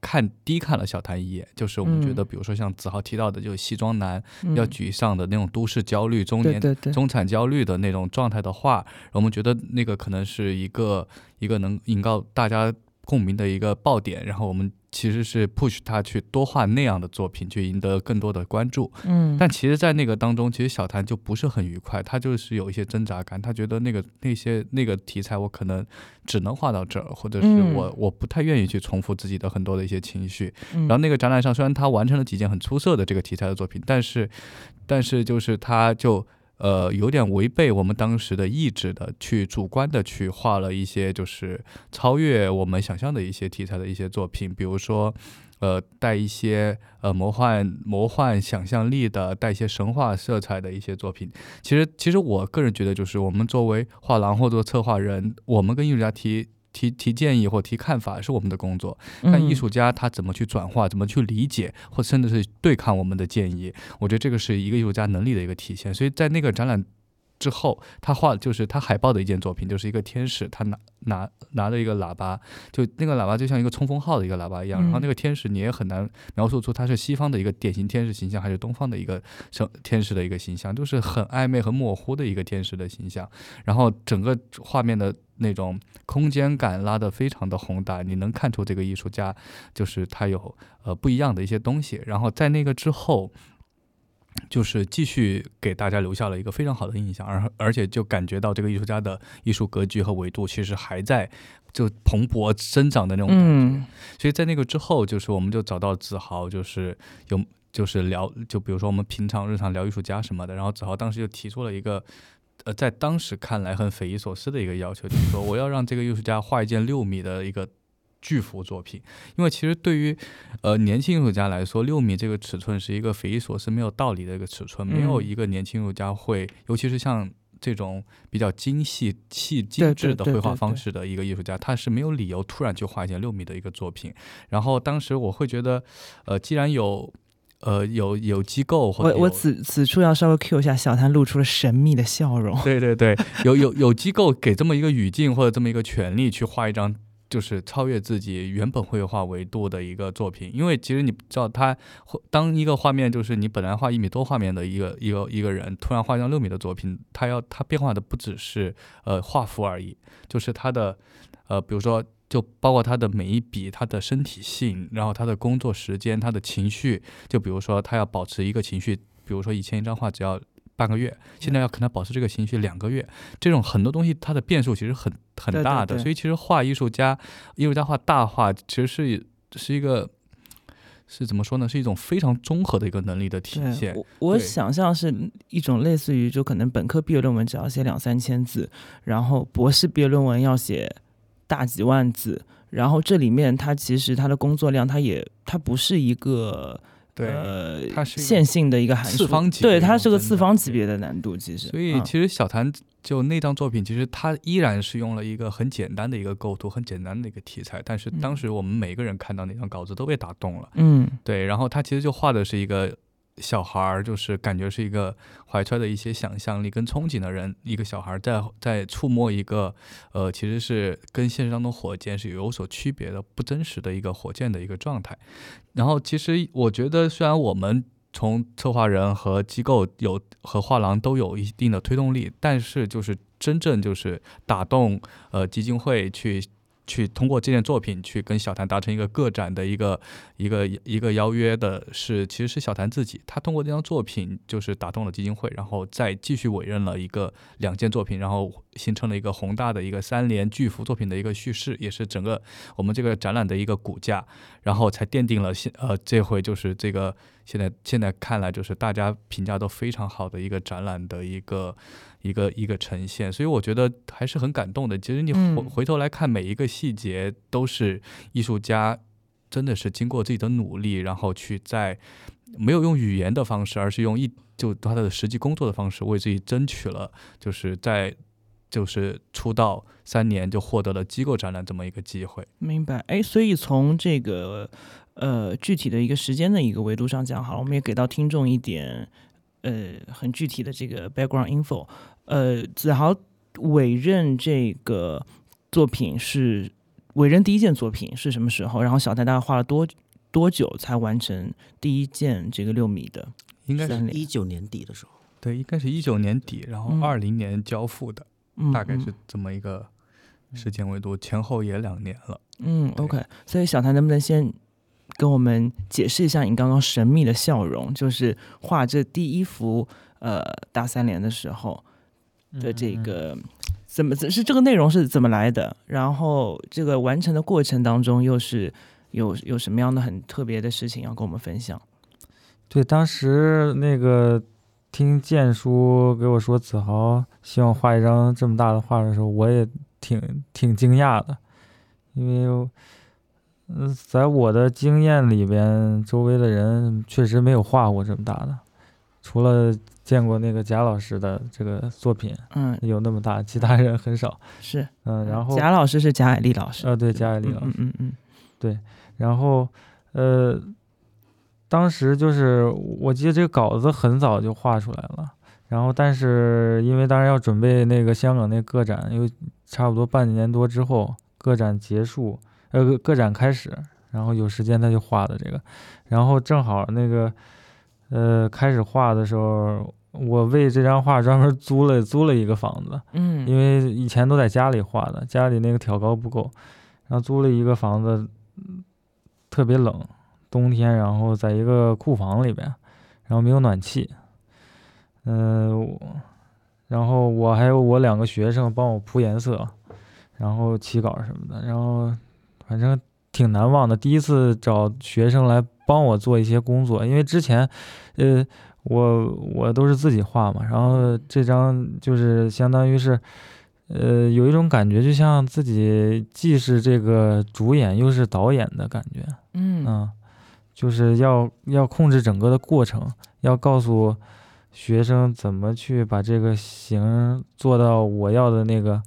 看低看了小谭一眼，就是我们觉得，嗯比如说像子豪提到的，就是西装男嗯。要沮丧的那种都市焦虑、中年中产焦虑的那种状态的话，我们觉得那个可能是一个一个能引告大家共鸣的一个爆点，然后我们其实是 push 他去多画那样的作品，去赢得更多的关注。嗯，但其实，在那个当中，其实小谭就不是很愉快，他就是有一些挣扎感，他觉得那个那些那个题材，我可能只能画到这儿，或者是嗯我、我不太愿意去重复自己的很多的一些情绪。然然后那个展览上，虽然他完成了几件很出色的这个题材的作品，但是，但是就是他就呃有点违背我们当时的意志的，去主观的去画了一些就是超越我们想象的一些题材的一些作品，比如说。呃，带一些呃魔幻、魔幻想象力的，带一些神话色彩的一些作品。其实，其实我个人觉得，就是我们作为画廊或者策划人，我们跟艺术家提提提建议或提看法是我们的工作。但艺术家他怎么去转化，怎么去理解，或甚至是对抗我们的建议，我觉得这个是一个艺术家能力的一个体现。所以在那个展览之后，他画就是他海报的一件作品，就是一个天使，他拿拿拿着一个喇叭，就那个喇叭就像一个冲锋号的一个喇叭一样。嗯然后那个天使你也很难描述出他是西方的一个典型天使形象，还是东方的一个生天使的一个形象，就是很暧昧、很模糊的一个天使的形象。然后整个画面的那种空间感拉得非常的宏大，你能看出这个艺术家就是他有呃不一样的一些东西。然后在那个之后，就是继续给大家留下了一个非常好的印象，而而且就感觉到这个艺术家的艺术格局和维度其实还在就蓬勃生长的那种感觉。嗯所以在那个之后，就是我们就找到子豪，就是有就是聊，就比如说我们平常日常聊艺术家什么的，然后子豪当时就提出了一个。呃，在当时看来很匪夷所思的一个要求，就是说我要让这个艺术家画一件六米的一个巨幅作品，因为其实对于呃年轻艺术家来说，六米这个尺寸是一个匪夷所思、没有道理的一个尺寸，没有嗯。一个年轻艺术家会，尤其是像这种比较精细、细精致的绘画方式。的一个艺术家，他是没有理由突然去画一件六米的一个作品。然后当时我会觉得，呃，既然有呃有有机构或者我我此此处要稍微 Q 一下，小谭露出了神秘的笑容。对对对，有有有机构给这么一个语境或者这么一个权利去画一张。就是超越自己原本绘画维度的一个作品，因为其实你知道，他当一个画面就是你本来画一米多画面的一个一个一个人，突然画一张六米的作品，他要他变化的不只是呃画幅而已，就是他的呃比如说就包括他的每一笔，他的身体性，然后他的工作时间，他的情绪，就比如说他要保持一个情绪，比如说以前一张画只要半个月，现在要可能保持这个情绪两个月，这种很多东西它的变数其实很很对对大的，对所以其实画艺术家，艺术家画大画其实是是一个是怎么说呢？是一种非常综合的一个能力的体，现。我我想象是一种类似于，就可能本科毕业论文只要写两三千字，然后博士毕业论文要写大几万字，然后这里面它其实它的工作量，它也它不是一个对，呃它是线性的一个函数，次方级对，它是个真的次方级别的难度，其实。所以嗯其实小谭就那张作品，其实他依然是用了一个很简单的一个构图，很简单的一个题材，但是当嗯时我们每个人看到那张稿子都被打动了。嗯对，然后他其实就画的是一个小孩儿，就是感觉是一个怀揣的一些想象力跟憧憬的人，一个小孩儿在在触摸一个呃，其实是跟现实当中火箭是有所区别的、不真实的一个火箭的一个状态。然后其实我觉得，虽然我们从策划人和机构有和画廊都有一定的推动力，但是就是真正就是打动呃基金会去去通过这件作品去跟小谭达成一个个展的一个一个一个邀约的是，其实是小谭自己，他通过这张作品就是打动了基金会，然后再继续委任了一个两件作品，然后形成了一个宏大的一个三联巨幅作品的一个叙事，也是整个我们这个展览的一个骨架，然后才奠定了现呃这回就是这个现在现在看来就是大家评价都非常好的一个展览的一个一个一个呈现，所以我觉得还是很感动的。其实你回嗯回头来看每一个细节，都是艺术家真的是经过自己的努力，然后去在没有用语言的方式，而是用一就他的实际工作的方式，为自己争取了，就是在就是出道三年就获得了机构展览这么一个机会。明白，哎，所以从这个呃具体的一个时间的一个维度上讲，好了，我们也给到听众一点呃很具体的这个 background info。呃，子豪委任这个作品是委任第一件作品是什么时候？然后小谭大概花了多多久才完成第一件这个六米的应该是？一九年底的时候，对，应该是一九年底，然后嗯二零年交付的，嗯大概嗯是这么一个时间维度，前后也两年了。嗯，OK，所以小谭能不能先跟我们解释一下你刚刚神秘的笑容，就是画这第一幅呃大三联的时候的这嗯个怎么是这个内容是怎么来的？然后这个完成的过程当中又是有有什么样的很特别的事情要跟我们分享？对，当时那个听建叔给我说子豪希望画一张这么大的画的时候，我也挺挺惊讶的，因为，嗯，在我的经验里边，周围的人确实没有画过这么大的，除了见过那个贾老师的这个作品嗯，有那么大，其他人很少。是，嗯，然后贾老师是贾海丽老师，呃，对，贾爱丽老师嗯，嗯嗯然后，呃，当时就是我记得这个稿子很早就画出来了，然后但是因为当时要准备那个香港那个展，又差不多半年多之后，个展结束，呃，个展开始，然后有时间他就画的这个，然后正好那个，呃，开始画的时候，我为这张画专门租了租了一个房子，嗯，因为以前都在家里画的，家里那个挑高不够，然后租了一个房子，嗯特别冷，冬天，然后在一个库房里边，然后没有暖气，嗯、我然后我还有我两个学生帮我铺颜色，然后起稿什么的，然后反正挺难忘的，第一次找学生来帮我做一些工作，因为之前，呃。我我都是自己画嘛，然后这张就是相当于是，呃，有一种感觉，就像自己既是这个主演又是导演的感觉，嗯嗯，就是要要控制整个的过程，要告诉学生怎么去把这个形做到我要的那个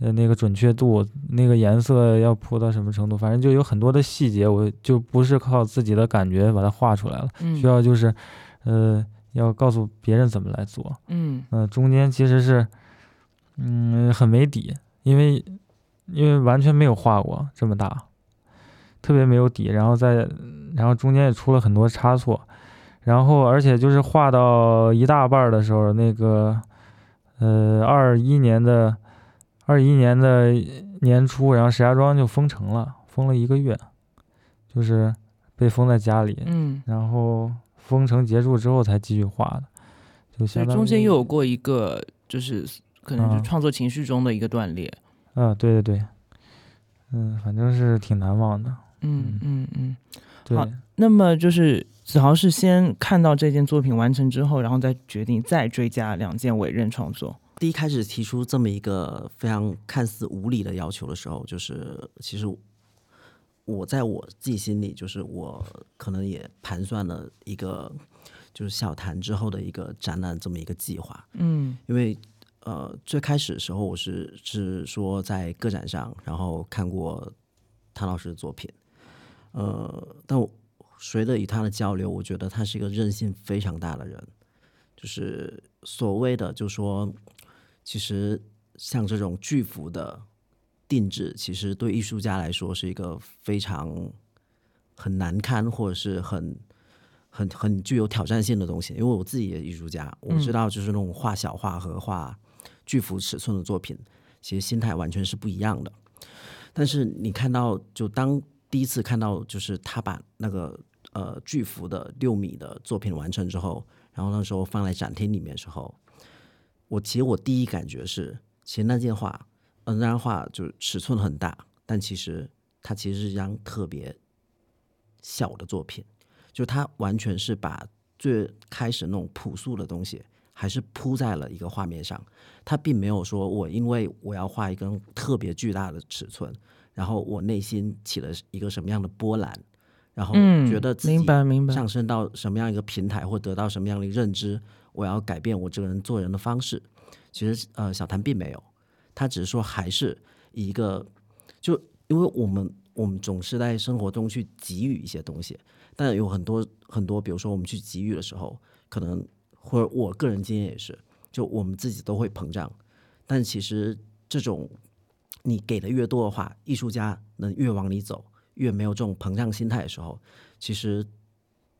呃那个准确度，那个颜色要铺到什么程度，反正就有很多的细节，我就不是靠自己的感觉把它画出来了，嗯需要就是呃要告诉别人怎么来做。嗯嗯、中间其实是，嗯，很没底，因为因为完全没有画过这么大，特别没有底，然后再然后中间也出了很多差错，然后而且就是画到一大半儿的时候，那个呃二一年的二一年的年初，然后石家庄就封城了，封了一个月，就是被封在家里，嗯，然后封城结束之后才继续画的，就相当于中间又有过一个就是可能就啊创作情绪中的一个断裂。啊，对对对，嗯，反正是挺难忘的。嗯嗯嗯。对，好那么就是子豪是先看到这件作品完成之后，然后再决定再追加两件委任创作。第一开始提出这么一个非常看似无理的要求的时候，就是其实我在我自己心里，就是我可能也盘算了一个就是小谈之后的一个展览这么一个计划，嗯。因为呃最开始的时候我是是说在个展上，然后看过谭老师的作品，呃，但我随着与他的交流，我觉得他是一个韧性非常大的人，就是所谓的就说，其实像这种巨幅的定制，其实对艺术家来说是一个非常很难堪或者是很很很具有挑战性的东西。因为我自己也艺术家，我知道就是那种画小画和画巨幅尺寸的作品，其实心态完全是不一样的。但是你看到，就当第一次看到，就是他把那个呃巨幅的六米的作品完成之后，然后那时候放在展厅里面的时候，我其实我第一感觉是，其实那件画，呃，那张画就是尺寸很大，但其实它其实是一张特别小的作品，就它完全是把最开始那种朴素的东西，还是铺在了一个画面上。它并没有说我因为我要画一根特别巨大的尺寸，然后我内心起了一个什么样的波澜，然后嗯，觉得自己明白明白。上升到什么样一个平台，或得到什么样的认知，我要改变我这个人做人的方式。其实呃，小谭并没有，他只是说还是一个，就因为我们我们总是在生活中去给予一些东西，但有很多很多，比如说我们去给予的时候，可能或者我个人经验也是，就我们自己都会膨胀，但其实这种你给的越多的话，艺术家能越往里走，越没有这种膨胀心态的时候，其实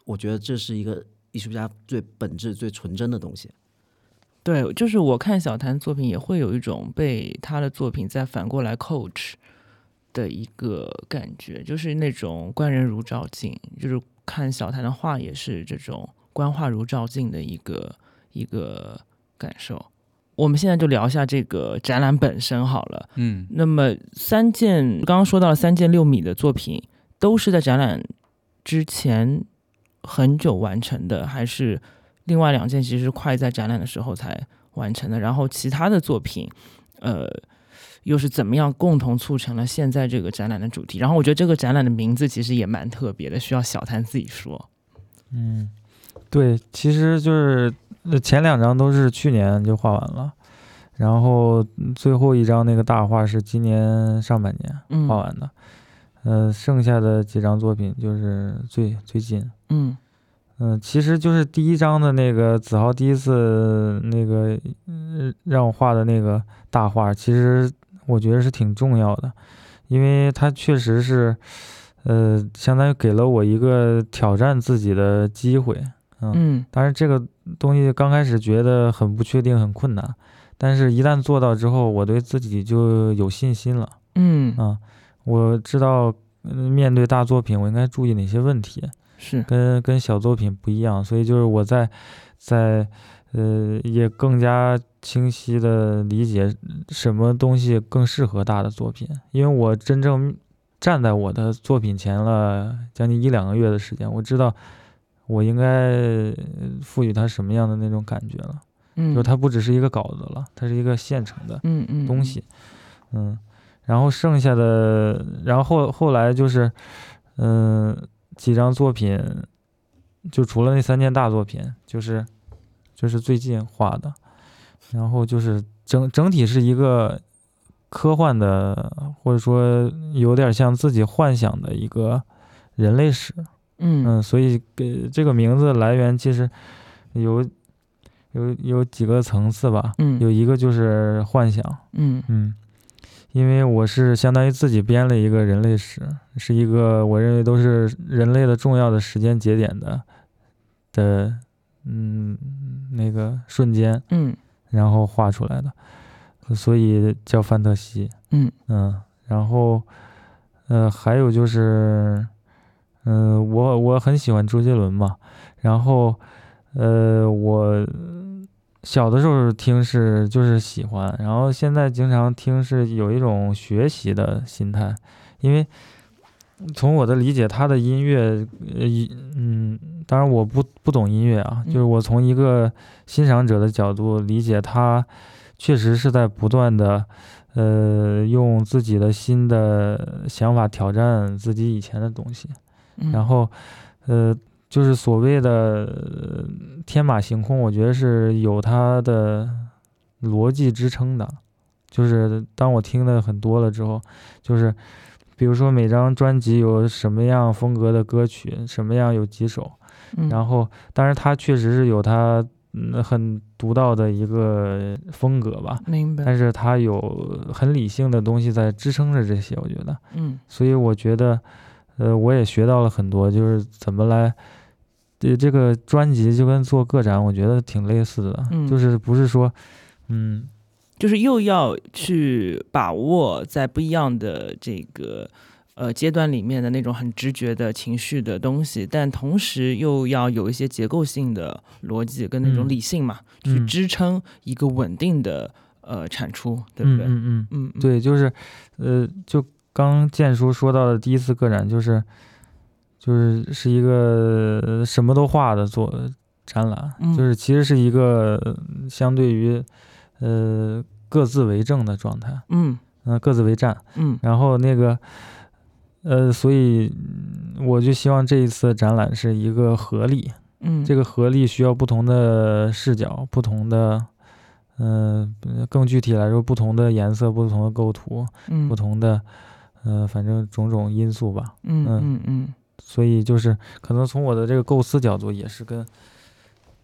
我觉得这是一个艺术家最本质、最纯真的东西。对，就是我看小谭作品也会有一种被他的作品再反过来 coach 的一个感觉，就是那种观人如照镜，就是看小谭的画也是这种观画如照镜的一个一个感受。我们现在就聊一下这个展览本身好了。嗯，那么三件刚刚说到了三件六米的作品，都是在展览之前很久完成的，还是另外两件其实是快在展览的时候才完成的？然后其他的作品，呃，又是怎么样共同促成了现在这个展览的主题？然后我觉得这个展览的名字其实也蛮特别的，需要小谭自己说。嗯，对，其实就是呃前两张都是去年就画完了，然后嗯最后一张那个大画是今年上半年嗯画完的，呃，剩下的几张作品就是最最近。嗯嗯，其实就是第一章的那个子豪第一次那个嗯让我画的那个大画，其实我觉得是挺重要的，因为它确实是，呃，相当于给了我一个挑战自己的机会。嗯，嗯当然这个东西刚开始觉得很不确定、很困难，但是一旦做到之后，我对自己就有信心了。嗯，啊，我知道，嗯，面对大作品，我应该注意哪些问题。是。跟跟小作品不一样，所以就是我在在呃也更加清晰的理解什么东西更适合大的作品，因为我真正站在我的作品前了将近一两个月的时间，我知道我应该赋予它什么样的那种感觉了，嗯，就它不只是一个稿子了，它是一个现成的嗯嗯。东西，嗯，然后剩下的，然后后后来就是，嗯、几张作品，就除了那三件大作品，就是就是最近画的，然后就是整整体是一个科幻的，或者说有点像自己幻想的一个人类史。嗯嗯，所以给这个名字来源其实有有有几个层次吧。嗯有一个就是幻想，嗯嗯，因为我是相当于自己编了一个人类史，是一个我认为都是人类的重要的时间节点的的嗯那个瞬间，嗯然后画出来的，所以叫范特西。嗯嗯，然后呃还有就是，嗯、我我很喜欢周杰伦嘛，然后呃我小的时候听是就是喜欢，然后现在经常听是有一种学习的心态，因为从我的理解，他的音乐，呃，一嗯，当然我不不懂音乐啊，就是嗯我从一个欣赏者的角度理解，他确实是在不断的，呃，用自己的新的想法挑战自己以前的东西，嗯，然后，呃，就是所谓的呃天马行空，我觉得是有它的逻辑支撑的。就是当我听的很多了之后，就是比如说每张专辑有什么样风格的歌曲，什么样有几首，嗯然后当然它确实是有它嗯很独到的一个风格吧，明白，但是它有很理性的东西在支撑着这些，我觉得。嗯所以我觉得，呃，我也学到了很多，就是怎么来，对这个专辑就跟做个展，我觉得挺类似的，嗯。就是不是说，嗯就是又要去把握在不一样的这个呃阶段里面的那种很直觉的情绪的东西，但同时又要有一些结构性的逻辑跟那种嗯理性嘛，去嗯。支撑一个稳定的呃产出，对不对？嗯嗯嗯，嗯，嗯，对，就是，呃，就刚建叔说到的第一次个展，就是，就是是一个呃什么都画的做展览，嗯。就是其实是一个呃相对于，呃，各自为政的状态，嗯。嗯、各自为战。嗯。然后那个，呃，所以嗯我就希望这一次展览是一个合力，嗯，这个合力需要不同的视角，不同的，嗯、更具体来说，不同的颜色，不同的构图，嗯。不同的，呃，反正种种因素吧。嗯。嗯。嗯嗯所以就是可能从我的这个构思角度，也是跟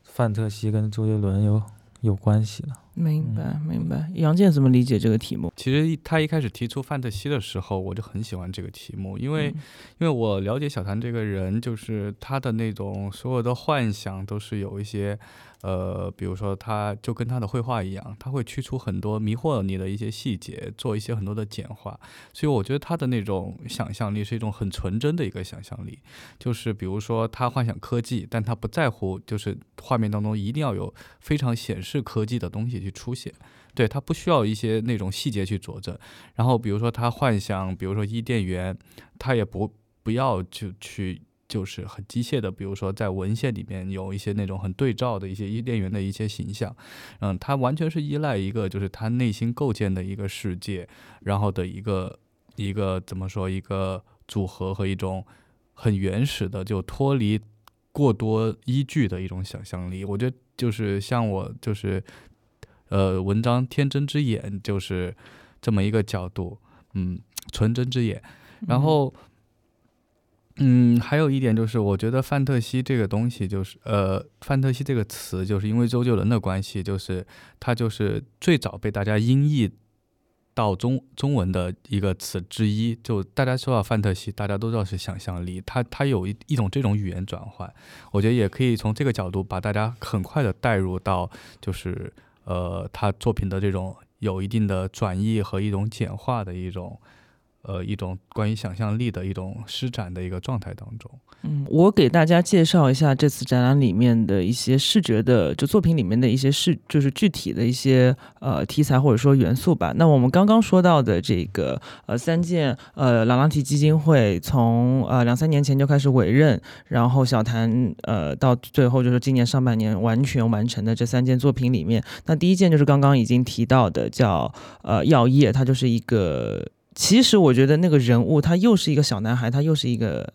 范特西跟周杰伦有有关系的。明白明白。杨健怎么理解这个题目？其实他一开始提出范特西的时候，我就很喜欢这个题目，因为、嗯因为我了解小谭这个人，就是他的那种所有的幻想都是有一些，呃，比如说他就跟他的绘画一样，他会去除很多迷惑你的一些细节，做一些很多的简化，所以我觉得他的那种想象力是一种很纯真的一个想象力，就是比如说他幻想科技，但他不在乎，就是画面当中一定要有非常显示科技的东西去出现。对他不需要一些那种细节去佐证，然后比如说他幻想，比如说伊甸园，他也不不要就去就是很机械的，比如说在文献里面有一些那种很对照的一些伊甸园的一些形象，嗯，他完全是依赖一个就是他内心构建的一个世界，然后的一个一个怎么说一个组合和一种很原始的就脱离过多依据的一种想象力，我觉得就是像我就是。呃，文章天真之眼就是这么一个角度，嗯，纯真之眼。然后，嗯，嗯还有一点就是，我觉得范特西这个东西，就是呃，范特西这个词，就是因为周杰伦的关系，就是他就是最早被大家音译到中中文的一个词之一。就大家说到范特西，大家都知道是想象力，他他有一一种这种语言转换，我觉得也可以从这个角度把大家很快的带入到就是。呃，他作品的这种有一定的转译和一种简化的一种，呃，一种关于想象力的一种施展的一个状态当中。嗯，我给大家介绍一下这次展览里面的一些视觉的，就作品里面的一些视，就是具体的一些呃题材或者说元素吧。那我们刚刚说到的这个呃三件呃朗朗提基金会从呃两三年前就开始委任，然后小谭呃到最后就是今年上半年完全完成的这三件作品里面，那第一件就是刚刚已经提到的叫呃药业，它就是一个。其实我觉得那个人物他又是一个小男孩，他又是一个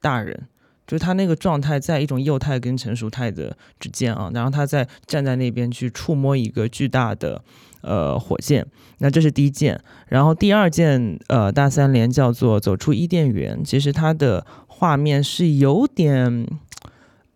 大人，就是他那个状态在一种幼态跟成熟态的之间啊，然后他在站在那边去触摸一个巨大的呃火箭，那这是第一件，然后第二件呃大三连叫做走出伊甸园，其实它的画面是有点。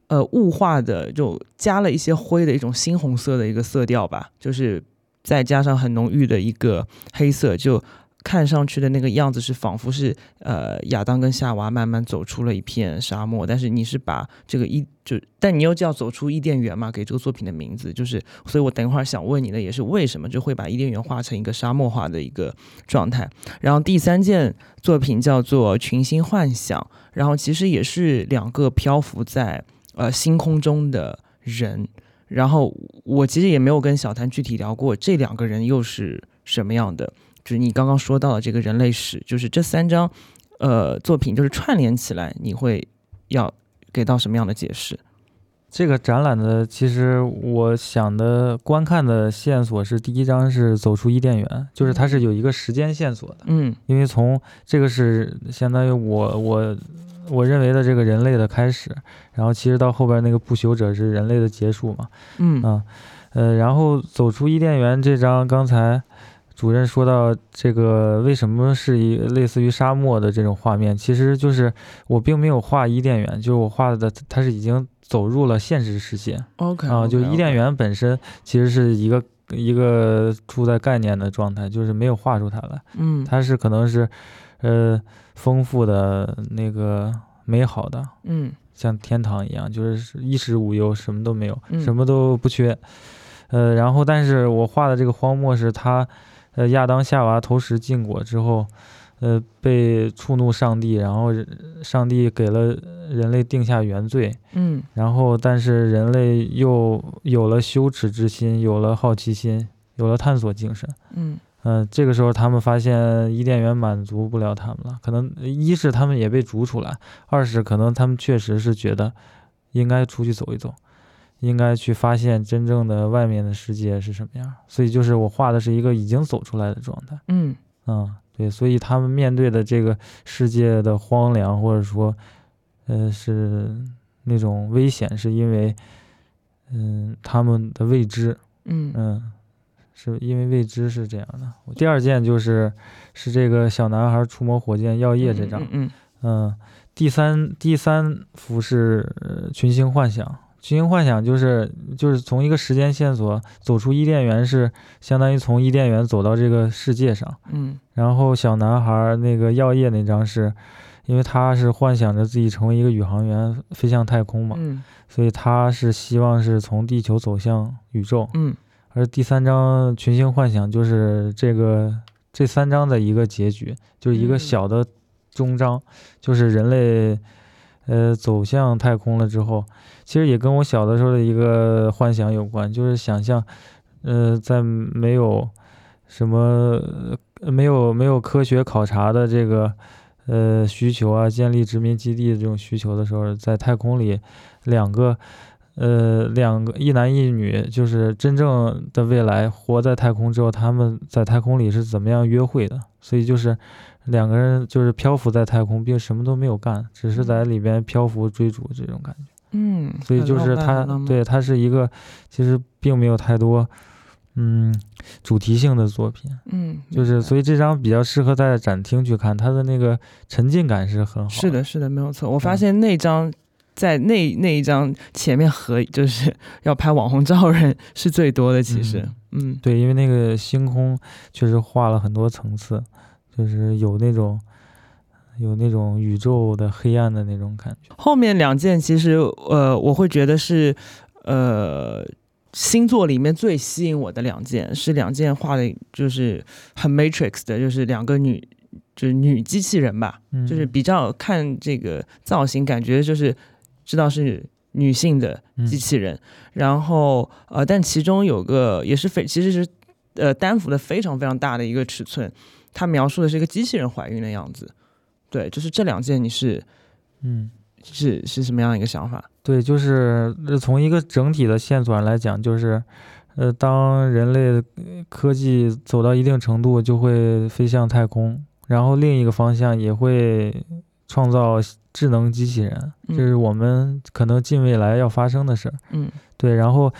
呃，雾化的就加了一些灰的一种猩红色的一个色调吧，就是再加上很浓郁的一个黑色，就看上去的那个样子是仿佛是呃亚当跟夏娃慢慢走出了一片沙漠，但是你是把这个伊就，但你又叫走出伊甸园嘛，给这个作品的名字就是，所以我等一会儿想问你的也是为什么就会把伊甸园画成一个沙漠化的一个状态。然后第三件作品叫做群星幻想，然后其实也是两个漂浮在。呃，星空中的人，然后我其实也没有跟小谭具体聊过这两个人又是什么样的。就是你刚刚说到的这个人类史，就是这三张呃作品就是串联起来，你会要给到什么样的解释？这个展览的其实我想的观看的线索是第一章是走出伊甸园，就是它是有一个时间线索的。嗯，因为从这个是相当于我我。我认为的这个人类的开始，然后其实到后边那个不朽者是人类的结束嘛？嗯啊，呃，然后走出伊甸园这张，刚才主任说到这个为什么是一类似于沙漠的这种画面，其实就是我并没有画伊甸园，就是我画的它是已经走入了现实世界。OK 啊，就伊甸园本身其实是一个一个处在概念的状态，就是没有画出它来。嗯，它是可能是呃。丰富的那个美好的，嗯，像天堂一样，就是衣食无忧，什么都没有，嗯什么都不缺。呃，然后，但是我画的这个荒漠是他，呃，亚当夏娃投食禁果之后，呃，被触怒上帝，然后上帝给了人类定下原罪，嗯，然后，但是人类又有了羞耻之心，有了好奇心，有了探索精神，嗯。嗯，这个时候他们发现伊甸园满足不了他们了，可能一是他们也被逐出来，二是可能他们确实是觉得应该出去走一走，应该去发现真正的外面的世界是什么样。所以就是我画的是一个已经走出来的状态。嗯嗯，对，所以他们面对的这个世界的荒凉，或者说，呃，是那种危险，是因为，嗯，他们的未知。嗯嗯。是因为未知是这样的。第二件就是是这个小男孩触摸火箭药液这张，嗯嗯，第三第三幅是群星幻想，群星幻想就是就是从一个时间线索走出伊甸园，是相当于从伊甸园走到这个世界上，嗯，然后小男孩那个药液那张是，因为他是幻想着自己成为一个宇航员飞向太空嘛，嗯，所以他是希望是从地球走向宇宙，嗯。而第三章群星幻想就是这个这三章的一个结局，就是一个小的终章，就是人类呃走向太空了之后，其实也跟我小的时候的一个幻想有关，就是想象呃在没有什么没有没有科学考察的这个呃需求啊，建立殖民基地的这种需求的时候，在太空里两个。呃，两个一男一女，就是真正的未来活在太空之后，他们在太空里是怎么样约会的？所以就是两个人就是漂浮在太空，并什么都没有干，只是在里边漂浮追逐这种感觉。嗯，所以就是他对他是一个其实并没有太多嗯主题性的作品。嗯，就是所以这张比较适合在展厅去看，它的那个沉浸感是很好。是的，是的，没有错。我发现那张。在那那一张前面合，就是 要拍网红照人是最多的，其实，嗯，对，因为那个星空确实画了很多层次，就是有那种有那种宇宙的黑暗的那种感觉。后面两件其实，呃，我会觉得是，呃，星座里面最吸引我的两件是两件画的，就是很 Matrix 的，就是两个女，就是女机器人吧，就是比较看这个造型，感觉就是。知道是女性的机器人，然后呃，但其中有个也是非其实是呃单幅的非常非常大的一个尺寸，它描述的是一个机器人怀孕的样子。对，就是这两件你是嗯是是什么样的一个想法？对，就是从一个整体的线索上来讲，就是呃，当人类科技走到一定程度，就会飞向太空，然后另一个方向也会。创造智能机器人，这是我们可能近未来要发生的事儿。嗯，对，然后，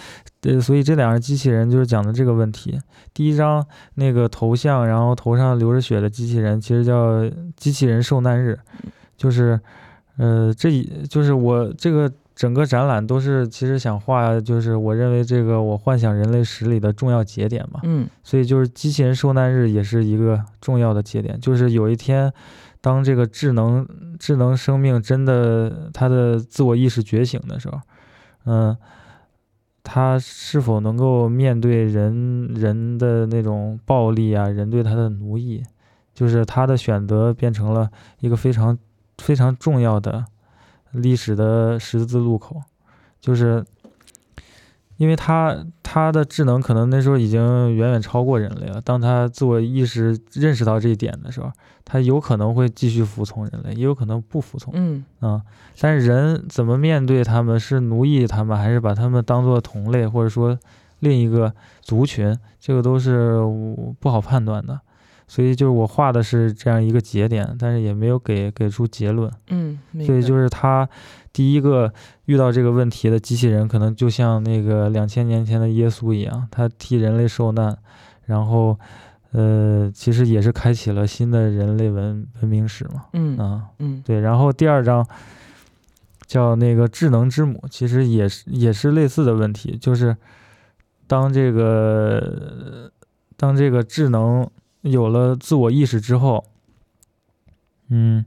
呃，所以这两个机器人就是讲的这个问题。第一张那个头像，然后头上流着血的机器人，其实叫机器人受难日，就是，呃，这就是我这个。整个展览都是其实想画，就是我认为这个我幻想人类史里的重要节点嘛。嗯，所以就是机器人受难日也是一个重要的节点，就是有一天，当这个智能智能生命真的它的自我意识觉醒的时候，嗯，他是否能够面对人人的那种暴力啊，人对他的奴役，就是他的选择变成了一个非常非常重要的。历史的十字路口，就是因为它它的智能可能那时候已经远远超过人类了。当它自我意识认识到这一点的时候，它有可能会继续服从人类，也有可能不服从。嗯啊，但是人怎么面对他们？是奴役他们，还是把他们当做同类，或者说另一个族群？这个都是不好判断的。所以就是我画的是这样一个节点，但是也没有给给出结论。嗯，所以就是他第一个遇到这个问题的机器人，可能就像那个两千年前的耶稣一样，他替人类受难，然后呃，其实也是开启了新的人类文文明史嘛。嗯啊嗯，对。然后第二章叫那个智能之母，其实也是也是类似的问题，就是当这个当这个智能。有了自我意识之后，嗯，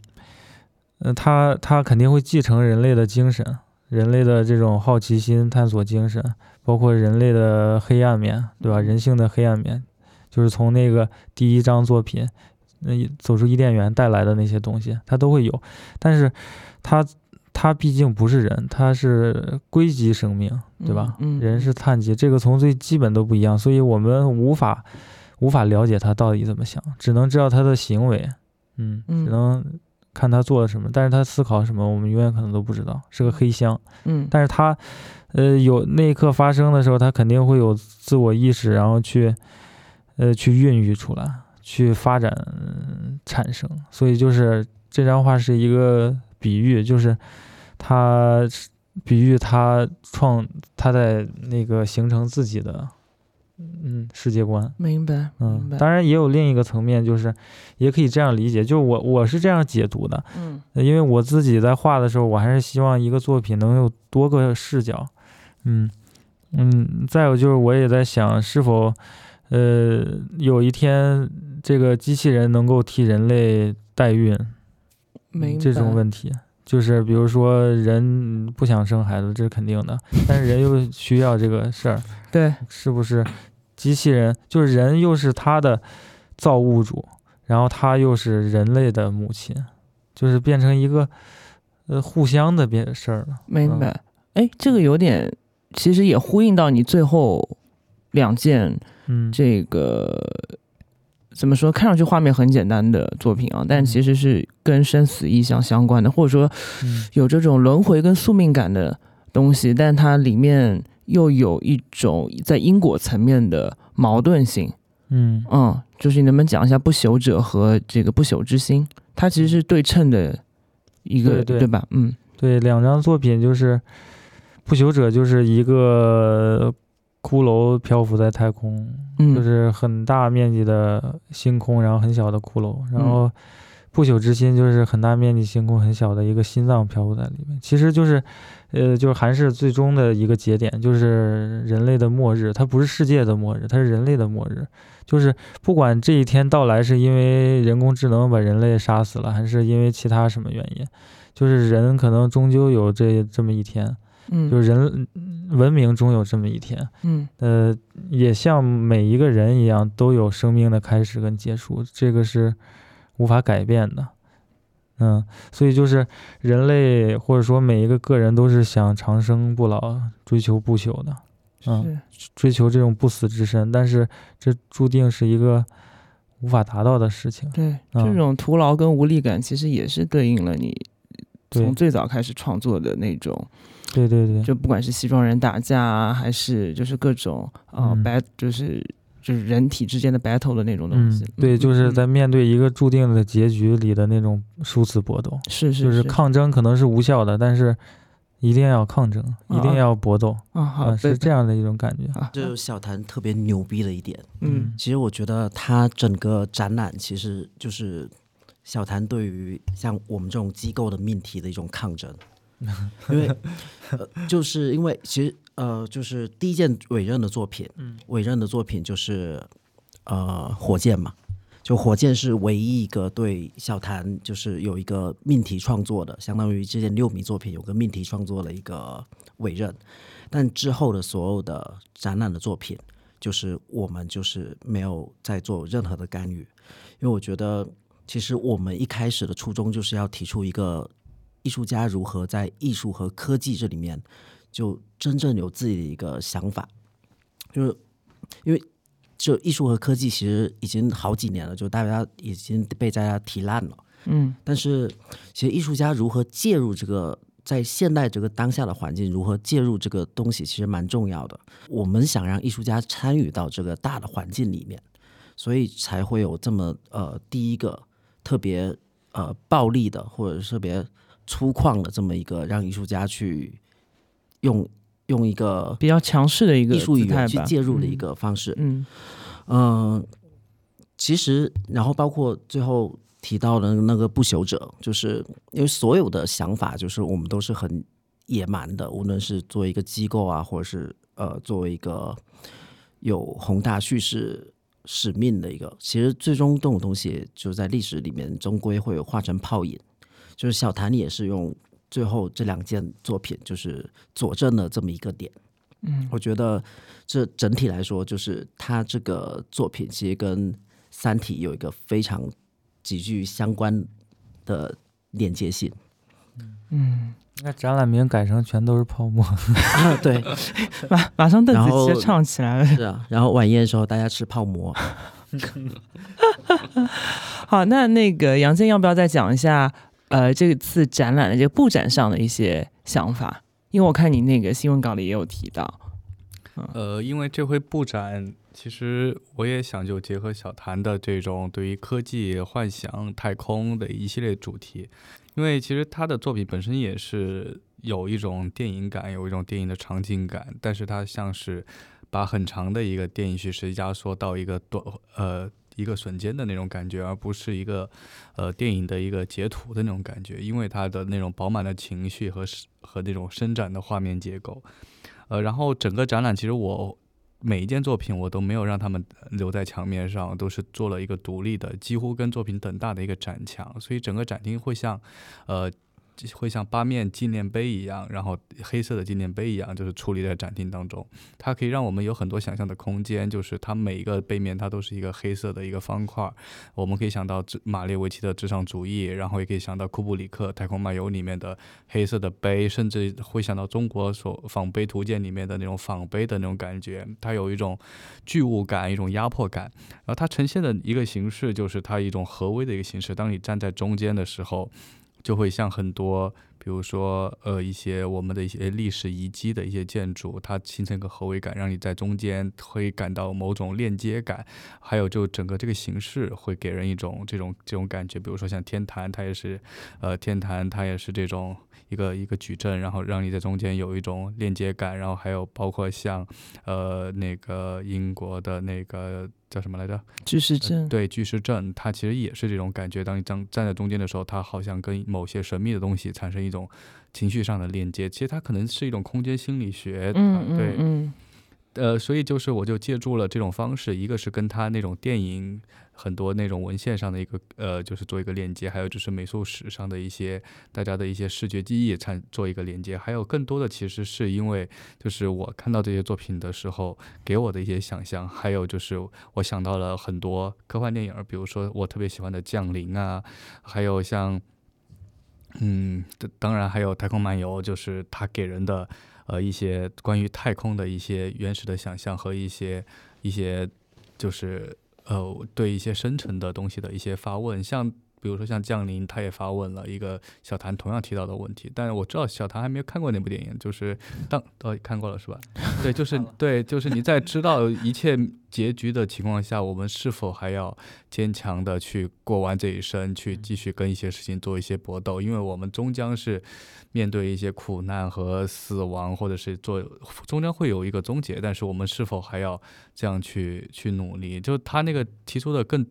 呃，他他肯定会继承人类的精神，人类的这种好奇心、探索精神，包括人类的黑暗面，对吧？人性的黑暗面，就是从那个第一章作品，那走出伊甸园带来的那些东西，他都会有。但是，他他毕竟不是人，他是硅基生命，对吧？嗯，人是碳基，这个从最基本都不一样，所以我们无法。无法了解他到底怎么想，只能知道他的行为，嗯，只能看他做了什么，但是他思考什么，我们永远可能都不知道，是个黑箱，嗯，但是他，呃，有那一刻发生的时候，他肯定会有自我意识，然后去，呃，去孕育出来，去发展产生，所以就是这张画是一个比喻，就是他比喻他创他在那个形成自己的。嗯，世界观。明白，嗯，当然也有另一个层面，就是也可以这样理解，就是我我是这样解读的，嗯，因为我自己在画的时候，我还是希望一个作品能有多个视角，嗯嗯，再有就是我也在想，是否呃有一天这个机器人能够替人类代孕，这种问题，就是比如说人不想生孩子，这是肯定的，但是人又需要这个事儿，对，是不是？机器人就是人，又是他的造物主，然后他又是人类的母亲，就是变成一个呃互相的变事儿了。明白？哎，这个有点，其实也呼应到你最后两件，嗯，这个怎么说？看上去画面很简单的作品啊，但其实是跟生死意象相关的，或者说有这种轮回跟宿命感的东西，但它里面。又有一种在因果层面的矛盾性，嗯嗯，就是你能不能讲一下不朽者和这个不朽之心，它其实是对称的一个，对吧？嗯，对，两张作品就是不朽者就是一个骷髅漂浮在太空，就是很大面积的星空，然后很小的骷髅，然后不朽之心就是很大面积星空很小的一个心脏漂浮在里面，其实就是。呃，就是还是最终的一个节点，就是人类的末日。它不是世界的末日，它是人类的末日。就是不管这一天到来是因为人工智能把人类杀死了，还是因为其他什么原因，就是人可能终究有这这么一天。嗯，就是人文明终有这么一天。嗯，呃，也像每一个人一样，都有生命的开始跟结束，这个是无法改变的。嗯，所以就是人类或者说每一个个人都是想长生不老、追求不朽的，嗯，追求这种不死之身，但是这注定是一个无法达到的事情。对，这种徒劳跟无力感，其实也是对应了你从最早开始创作的那种。对对对，就不管是西装人打架啊，还是就是各种啊，bad 就是。就是人体之间的 battle 的那种东西。嗯，对，就是嗯在面对一个注定的结局里的那种殊死搏斗，是是就是抗争可能是无效的，但是一定要抗争，一定啊要搏斗，啊，好，啊，对是这样的一种感觉。啊，这就是小谭特别牛逼的一点。嗯其实我觉得他整个展览其实就是小谭对于像我们这种机构的命题的一种抗争，因为呃，就是因为其实呃，就是第一件委任的作品，嗯，委任的作品就是呃火箭嘛，就火箭是唯一一个对小谭就是有一个命题创作的，相当于这件六米作品有个命题创作的一个委任，但之后的所有的展览的作品。就是我们就是没有再做任何的干预，因为我觉得其实我们一开始的初衷就是要提出一个艺术家如何在艺术和科技这里面就真正有自己的一个想法，就是因为就艺术和科技其实已经好几年了，就大家已经被大家提烂了，嗯。但是其实艺术家如何介入这个在现代这个当下的环境，如何介入这个东西，其实蛮重要的。我们想让艺术家参与到这个大的环境里面，所以才会有这么呃第一个特别呃暴力的或者是特别粗犷的这么一个让艺术家去用用一个比较强势的一个艺术语言去介入的一个方式。嗯嗯，其实然后包括最后提到的那个不朽者，就是因为所有的想法，就是我们都是很野蛮的，无论是作为一个机构啊，或者是呃作为一个有宏大叙事使命的一个，其实最终这种东西就在历史里面终归会化成泡影。就是小谭也是用最后这两件作品，就是佐证了这么一个点。嗯我觉得这整体来说，就是他这个作品其实跟《三体》有一个非常极具相关的连接性。嗯，那展览名改成全都是泡沫，啊，对，马马上邓紫棋就唱起来了。是啊。然后晚宴的时候，大家吃泡馍。好，那那个杨健要不要再讲一下呃这次展览的这个布展上的一些想法？因为我看你那个新闻稿里也有提到。呃，因为这回布展，其实我也想就结合小谭的这种对于科技、幻想、太空的一系列主题，因为其实他的作品本身也是有一种电影感，有一种电影的场景感，但是它像是把很长的一个电影叙事压缩到一个短呃一个瞬间的那种感觉，而不是一个呃电影的一个截图的那种感觉，因为它的那种饱满的情绪和和那种伸展的画面结构。呃，然后整个展览其实我每一件作品我都没有让他们留在墙面上，都是做了一个独立的，几乎跟作品等大的一个展墙，所以整个展厅会像，呃。会像八面纪念碑一样，然后黑色的纪念碑一样，就是矗立在展厅当中。它可以让我们有很多想象的空间，就是它每一个背面它都是一个黑色的一个方块。我们可以想到智马列维奇的至上主义，然后也可以想到库布里克《太空漫游》里面的黑色的碑，甚至会想到中国所仿碑图鉴里面的那种仿碑的那种感觉。它有一种巨物感，一种压迫感。然后它呈现的一个形式就是它一种合微的一个形式。当你站在中间的时候。就会像很多，比如说呃一些我们的一些历史遗迹的一些建筑，它形成一个合围感，让你在中间会感到某种链接感，还有就整个这个形式会给人一种这种这种感觉。比如说像天坛，它也是，呃天坛它也是这种一个一个矩阵，然后让你在中间有一种链接感，然后还有包括像呃那个英国的那个叫什么来着？巨石阵，对，巨石阵，它其实也是这种感觉。当你站站在中间的时候，它好像跟某些神秘的东西产生一种情绪上的链接。其实它可能是一种空间心理学，嗯啊对，嗯呃，所以就是我就借助了这种方式，一个是跟他那种电影很多那种文献上的一个呃，就是做一个链接，还有就是美术史上的一些大家的一些视觉记忆产做一个连接，还有更多的其实是因为就是我看到这些作品的时候给我的一些想象，还有就是我想到了很多科幻电影，比如说我特别喜欢的《降临》啊，还有像。嗯，这当然还有《太空漫游》，就是它给人的呃一些关于太空的一些原始的想象和一些一些就是呃对一些深层的东西的一些发问。像比如说像降临，他也发问了一个小谭同样提到的问题，但是我知道小谭还没有看过那部电影，就是 当哦看过了是吧？对，就是对，就是你在知道一切结局的情况下，我们是否还要坚强的去过完这一生，去继续跟一些事情做一些搏斗？因为我们终将是面对一些苦难和死亡，或者是做终将会有一个终结，但是我们是否还要这样去去努力？就他那个提出的更。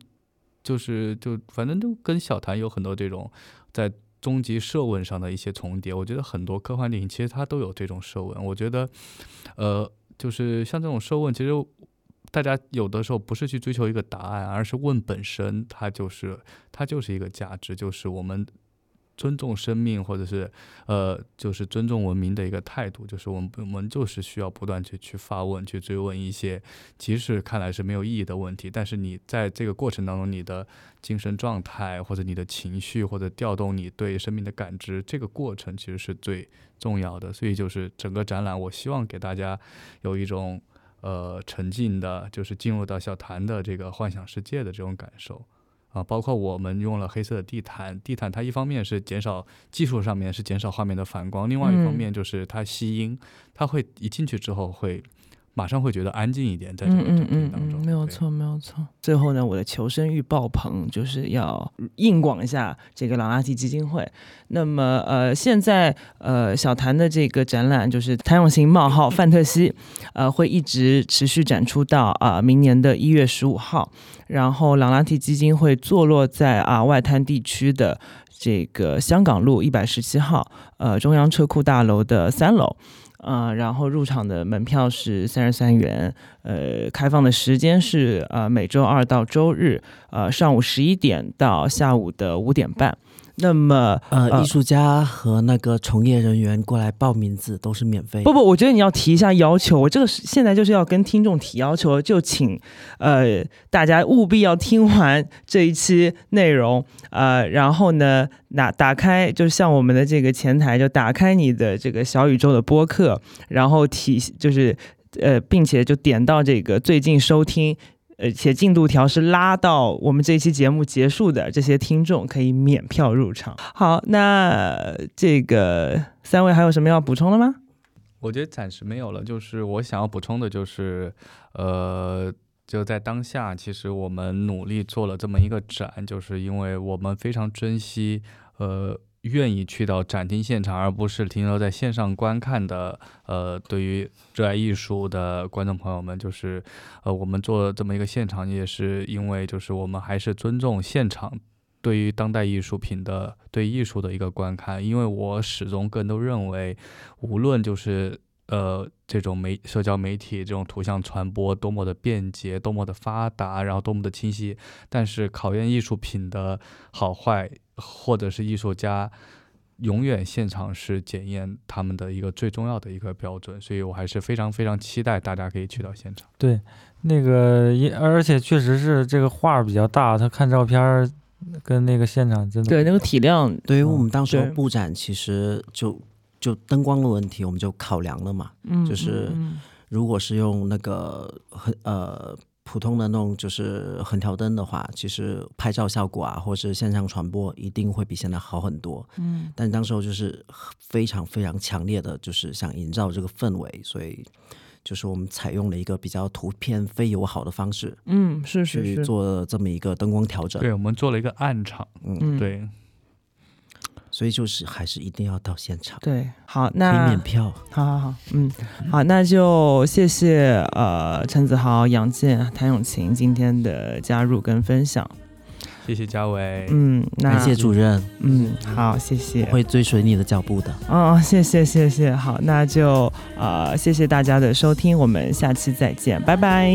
就是就反正就跟小谭有很多这种在终极设问上的一些重叠，我觉得很多科幻电影其实它都有这种设问。我觉得，呃，就是像这种设问，其实大家有的时候不是去追求一个答案，而是问本身，它就是它就是一个价值，就是我们。尊重生命，或者是呃，就是尊重文明的一个态度，就是我们我们就是需要不断去去发问，去追问一些即使看来是没有意义的问题，但是你在这个过程当中，你的精神状态或者你的情绪或者调动你对生命的感知，这个过程其实是最重要的。所以就是整个展览，我希望给大家有一种呃沉浸的，就是进入到小谭的这个幻想世界的这种感受。啊，包括我们用了黑色的地毯，地毯它一方面是减少技术上面是减少画面的反光，另外一方面就是它吸音，它会一进去之后会。马上会觉得安静一点，在这个作品当中，没有错，没有错。最后呢，我的求生欲爆棚，就是要硬广一下这个朗拉提基金会。那么，呃，现在呃，小谭的这个展览就是谭咏麟冒号范特西，呃，会一直持续展出到啊明年的一月十五号。然后，朗拉提基金会坐落在啊外滩地区的这个香港路一百十七号，呃，中央车库大楼的三楼。呃，然后入场的门票是三十三元，呃，开放的时间是呃每周二到周日，呃上午十一点到下午的五点半。那么，呃，艺术家和那个从业人员过来报名字都是免费。不不，我觉得你要提一下要求。我这个现在就是要跟听众提要求，就请呃大家务必要听完这一期内容，呃，然后呢，拿打开，就是像我们的这个前台，就打开你的这个小宇宙的播客，然后提就是呃，并且就点到这个最近收听。而且进度条是拉到我们这期节目结束的，这些听众可以免票入场。好，那这个三位还有什么要补充的吗？我觉得暂时没有了。就是我想要补充的，就是呃，就在当下，其实我们努力做了这么一个展，就是因为我们非常珍惜呃。愿意去到展厅现场，而不是停留在线上观看的，呃，对于热爱艺术的观众朋友们，就是，呃，我们做这么一个现场，也是因为就是我们还是尊重现场对于当代艺术品的对艺术的一个观看，因为我始终个人都认为，无论就是。呃，这种媒社交媒体这种图像传播多么的便捷，多么的发达，然后多么的清晰，但是考验艺术品的好坏，或者是艺术家，永远现场是检验他们的一个最重要的一个标准。所以我还是非常非常期待大家可以去到现场。对，那个而且确实是这个画比较大，他看照片跟那个现场真的对那个体量，对于我们当时布展其实就。就灯光的问题，我们就考量了嘛。嗯，就是如果是用那个很呃普通的那种就是横条灯的话，其实拍照效果啊，或者是线上传播一定会比现在好很多。嗯，但当时候就是非常非常强烈的就是想营造这个氛围，所以就是我们采用了一个比较图片非友好的方式。嗯，是是去做这么一个灯光调整。对，我们做了一个暗场。嗯，对。所以就是还是一定要到现场。对，好，那免票。好好好，嗯，好，那就谢谢呃陈子豪、杨健、谭咏琴今天的加入跟分享。谢谢嘉伟。嗯，感谢主任。嗯，好，谢谢。会追随你的脚步的。哦，谢谢谢谢。好，那就呃谢谢大家的收听，我们下期再见，拜拜。